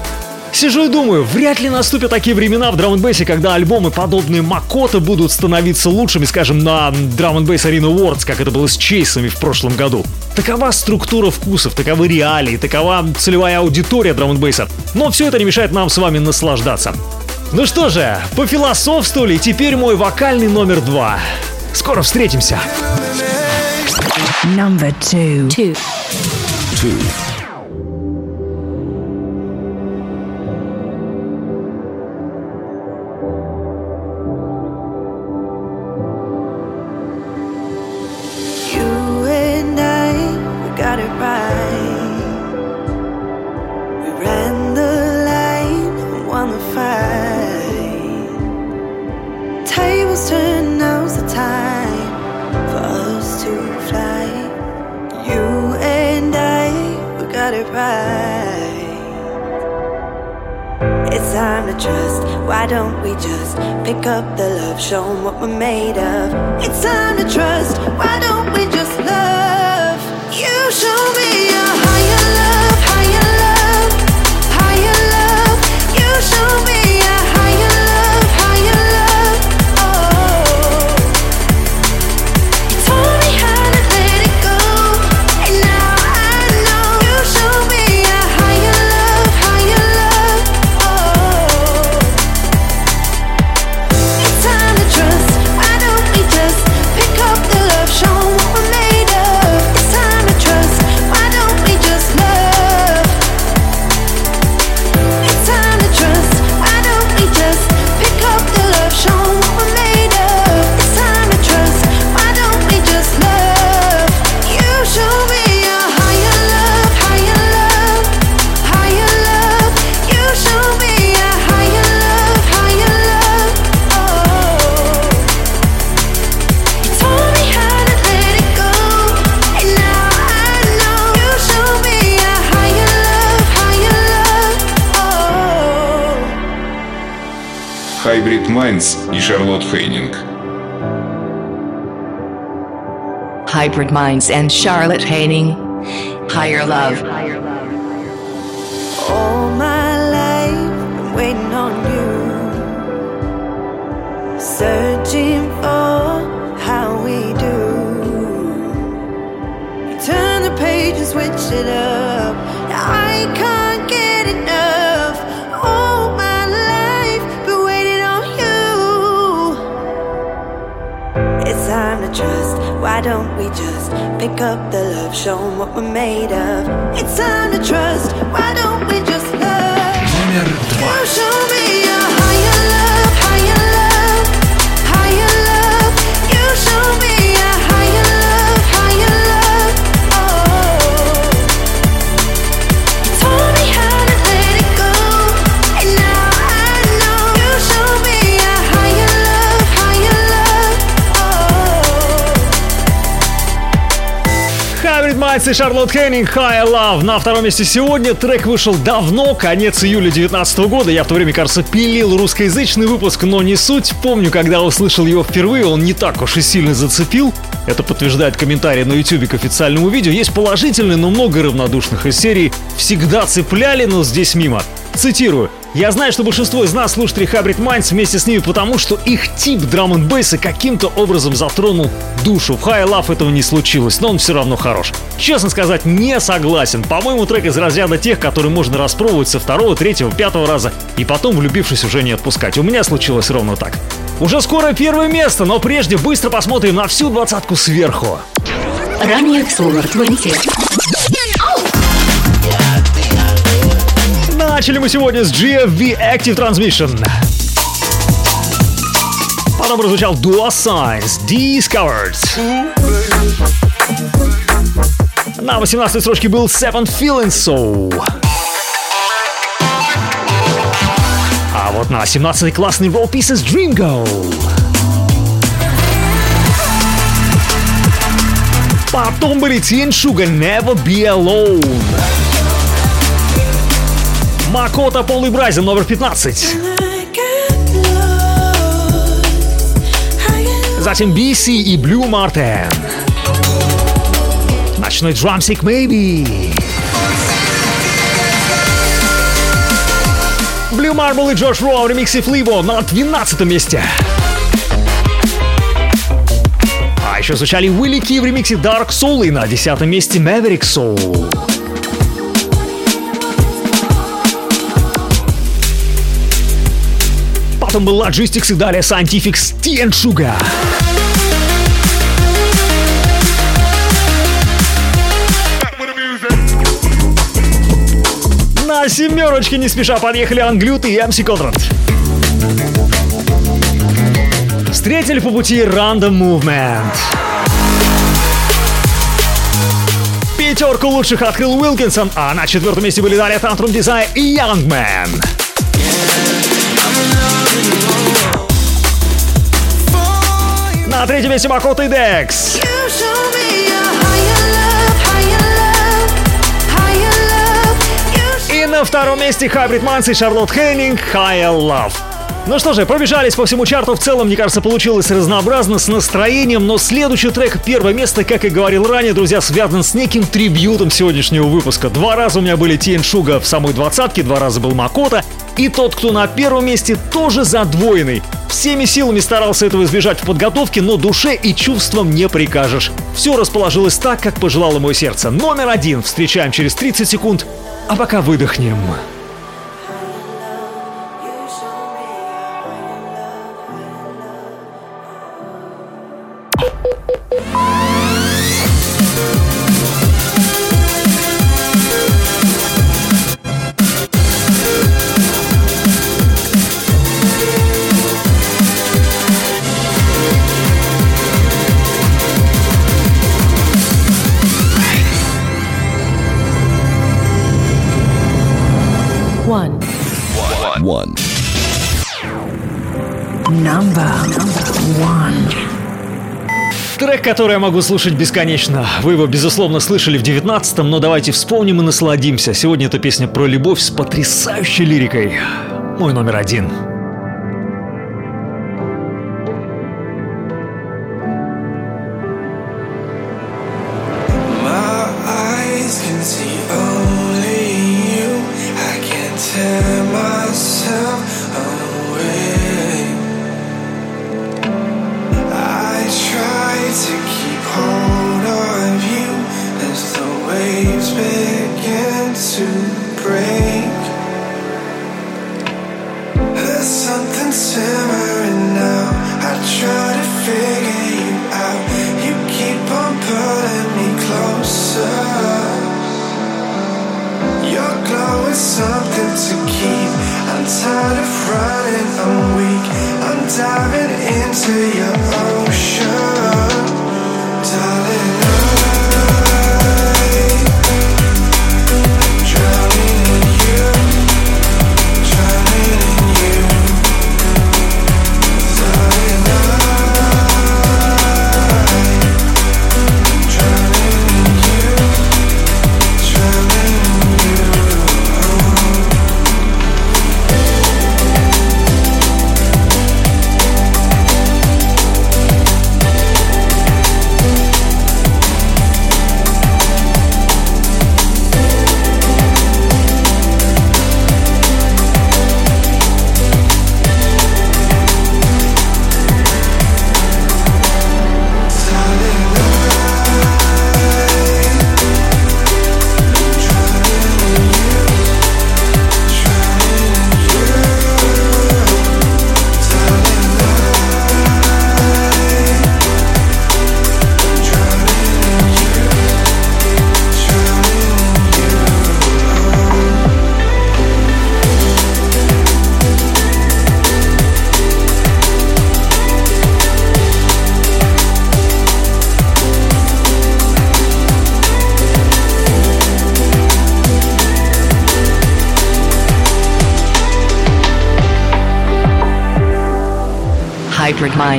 Сижу и думаю, вряд ли наступят такие времена в драм н когда альбомы, подобные Макота, будут становиться лучшими, скажем, на драм н Arena Awards, как это было с Чейсами в прошлом году. Такова структура вкусов, таковы реалии, такова целевая аудитория драм н Но все это не мешает нам с вами наслаждаться. Ну что же, пофилософствовали, теперь мой вокальный номер два. Скоро встретимся. Number two. Two. Two. Minds and Charlotte Haining. Higher Love. Why don't we just pick up the love, show them what we're made of? It's time to trust. Why don't we just love? Show me. Minds и Шарлотт Хеннинг High Love на втором месте сегодня. Трек вышел давно, конец июля 2019 года. Я в то время, кажется, пилил русскоязычный выпуск, но не суть. Помню, когда услышал его впервые, он не так уж и сильно зацепил. Это подтверждает комментарий на YouTube к официальному видео. Есть положительные, но много равнодушных из серии «Всегда цепляли, но здесь мимо». Цитирую. Я знаю, что большинство из нас слушателей Hybrid Minds вместе с ними потому, что их тип драм н бейса каким-то образом затронул душу. В High Love этого не случилось, но он все равно хорош. Честно сказать, не согласен. По-моему, трек из разряда тех, которые можно распробовать со второго, третьего, пятого раза и потом, влюбившись, уже не отпускать. У меня случилось ровно так. Уже скоро первое место, но прежде быстро посмотрим на всю двадцатку сверху. Ранее Solar 20. Начали мы сегодня с GFV Active Transmission. Потом прозвучал Dual Signs Discovered. На 18 строчке был Seven Feeling So. А вот на 17 классный Raw Pieces Dream Go. Потом были Тин Sugar Never Be Alone. Макота Пол и Брайзен номер 15. Затем BC и Blue Martin. Ночной драмсик Maybe. Blue Marble и Джордж Роу в ремиксе Фливо на 12 месте. А еще звучали Уилли Ки в ремиксе Dark Soul и на 10 месте Maverick Soul. Был Logistics и далее Scientifics Tea and Sugar. На семерочке не спеша подъехали Англют и MC Конрад. Встретили по пути Random Movement. Пятерку лучших открыл Уилкинсон, а на четвертом месте были далее Tantrum Desire и Youngman. На третьем месте Макота и Декс. И на втором месте Hybrid Minds и Шарлотт Хеннинг Higher Love. Ну что же, пробежались по всему чарту. В целом, мне кажется, получилось разнообразно, с настроением, но следующий трек, первое место, как и говорил ранее, друзья, связан с неким трибьютом сегодняшнего выпуска. Два раза у меня были Тиен Шуга в самой двадцатке, два раза был Макота, и тот, кто на первом месте, тоже задвоенный. Всеми силами старался этого избежать в подготовке, но душе и чувствам не прикажешь. Все расположилось так, как пожелало мое сердце. Номер один встречаем через 30 секунд, а пока выдохнем. One. Который я могу слушать бесконечно. Вы его, безусловно, слышали в 19-м, но давайте вспомним и насладимся. Сегодня эта песня про любовь с потрясающей лирикой. Мой номер один.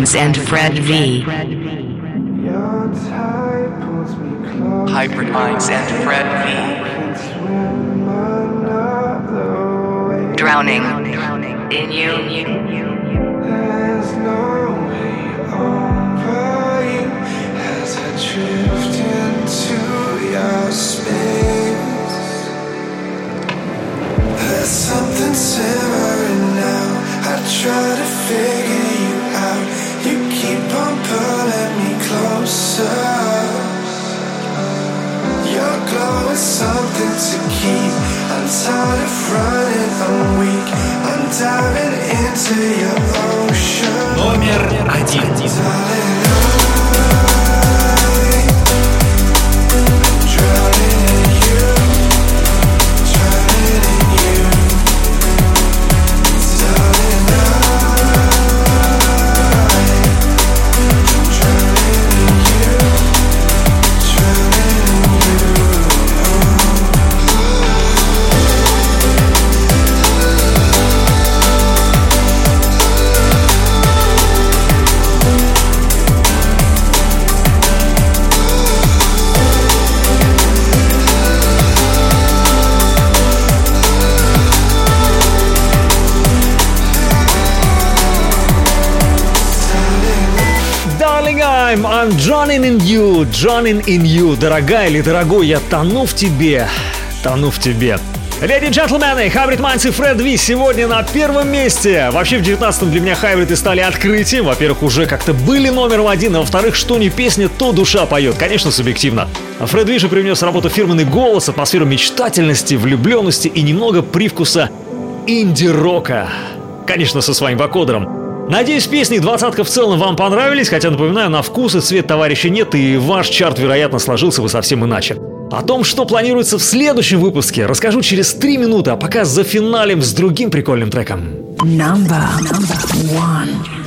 Hybrid Minds and Fred V. Hybrid Minds and Fred drowning in you. Дорогая или дорогой, я тону в тебе, тону в тебе. Леди и джентльмены, Hybrid Minds и Фред Ви сегодня на первом месте. Вообще в 19-м для меня и стали открытием. Во-первых, уже как-то были номером один, а во-вторых, что не песня, то душа поет. Конечно, субъективно. Фред Ви же привнес работу фирменный голос, атмосферу мечтательности, влюбленности и немного привкуса инди-рока. Конечно, со своим вокодером. Надеюсь, песни двадцатка в целом вам понравились, хотя, напоминаю, на вкус и цвет товарища нет, и ваш чарт, вероятно, сложился бы совсем иначе. О том, что планируется в следующем выпуске, расскажу через три минуты, а пока за финалем с другим прикольным треком. Number, number one.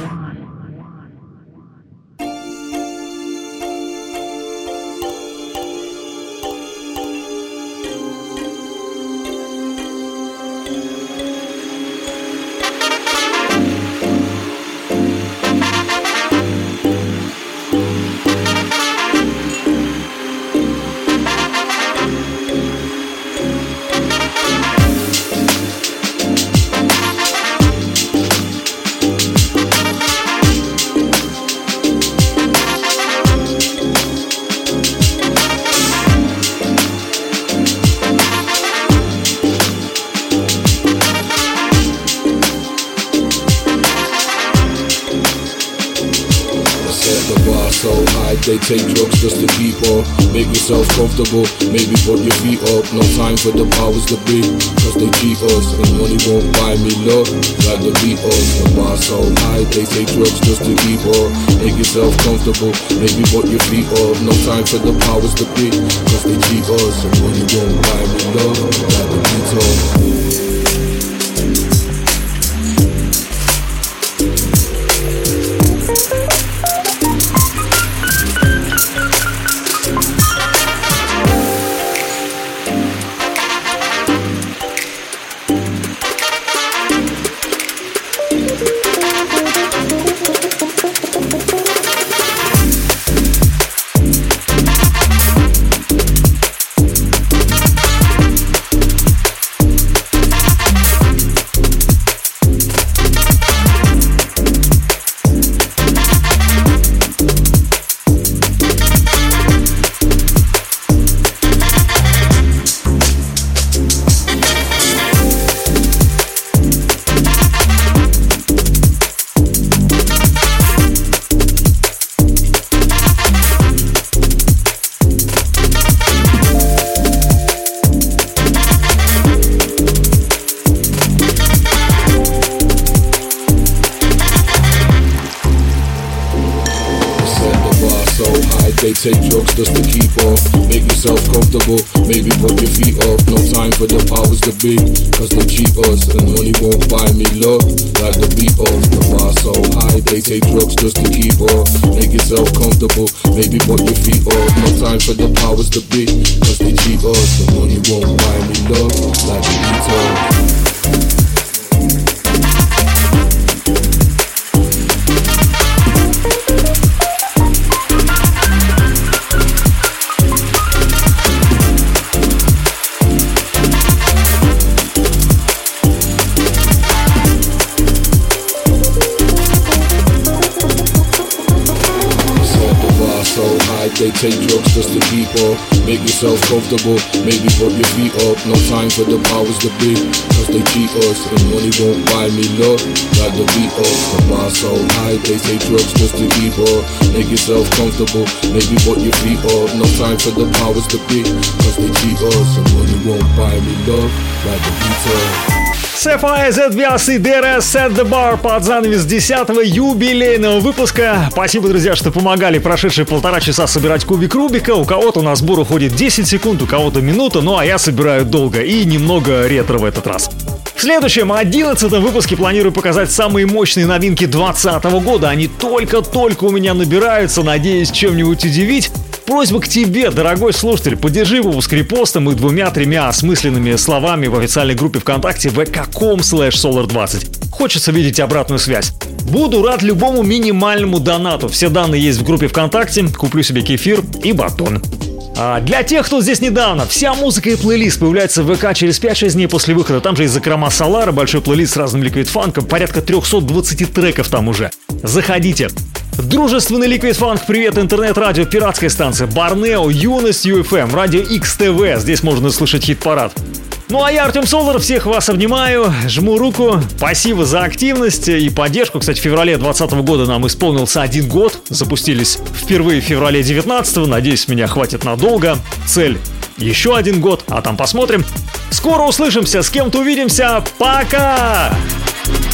For the powers to be, cause they cheat us. And money won't buy me love, the beat us. The bar so high, they take drugs just to keep up. Make yourself comfortable, maybe put your feet up. No time for the powers to be, cause they cheat us. And money won't buy me love, the beat us. Maybe put your feet up. No time for the powers to be, cause they cheat us. And money won't buy me love, like the beat they take drugs just to keep up. Make yourself comfortable, maybe put your feet up. No time for the powers to be, cause they cheat us. And money won't buy me love, like the beat up. Bar so high, they take drugs just to keep up. Make yourself comfortable, maybe put your feet up. No time for the powers to be, cause they cheat us. And money won't buy me love, like the beat up. Sapphire ZVS и DRS Set the Bar под занавес 10-го юбилейного выпуска. Спасибо, друзья, что помогали прошедшие полтора часа собирать кубик Рубика. У кого-то на сбор уходит 10 секунд, у кого-то минута, ну а я собираю долго и немного ретро в этот раз. В следующем, 11 выпуске планирую показать самые мощные новинки 2020 года. Они только-только у меня набираются, надеюсь чем-нибудь удивить. Просьба к тебе, дорогой слушатель, поддержи выпуск репостом и двумя-тремя осмысленными словами в официальной группе ВКонтакте vk.com slash solar20. Хочется видеть обратную связь. Буду рад любому минимальному донату. Все данные есть в группе ВКонтакте. Куплю себе кефир и батон. А для тех, кто здесь недавно, вся музыка и плейлист появляется в ВК через 5-6 дней после выхода. Там же из закрома Солара, большой плейлист с разным ликвид-фанком, порядка 320 треков там уже. Заходите. Дружественный Liquid Funk, привет, интернет-радио, пиратская станция, Барнео, Юность, UFM, радио XTV, здесь можно слышать хит-парад. Ну а я, Артем Солар, всех вас обнимаю, жму руку, спасибо за активность и поддержку. Кстати, в феврале 2020 года нам исполнился один год, запустились впервые в феврале 19 надеюсь, меня хватит надолго. Цель еще один год, а там посмотрим. Скоро услышимся, с кем-то увидимся, пока! Thank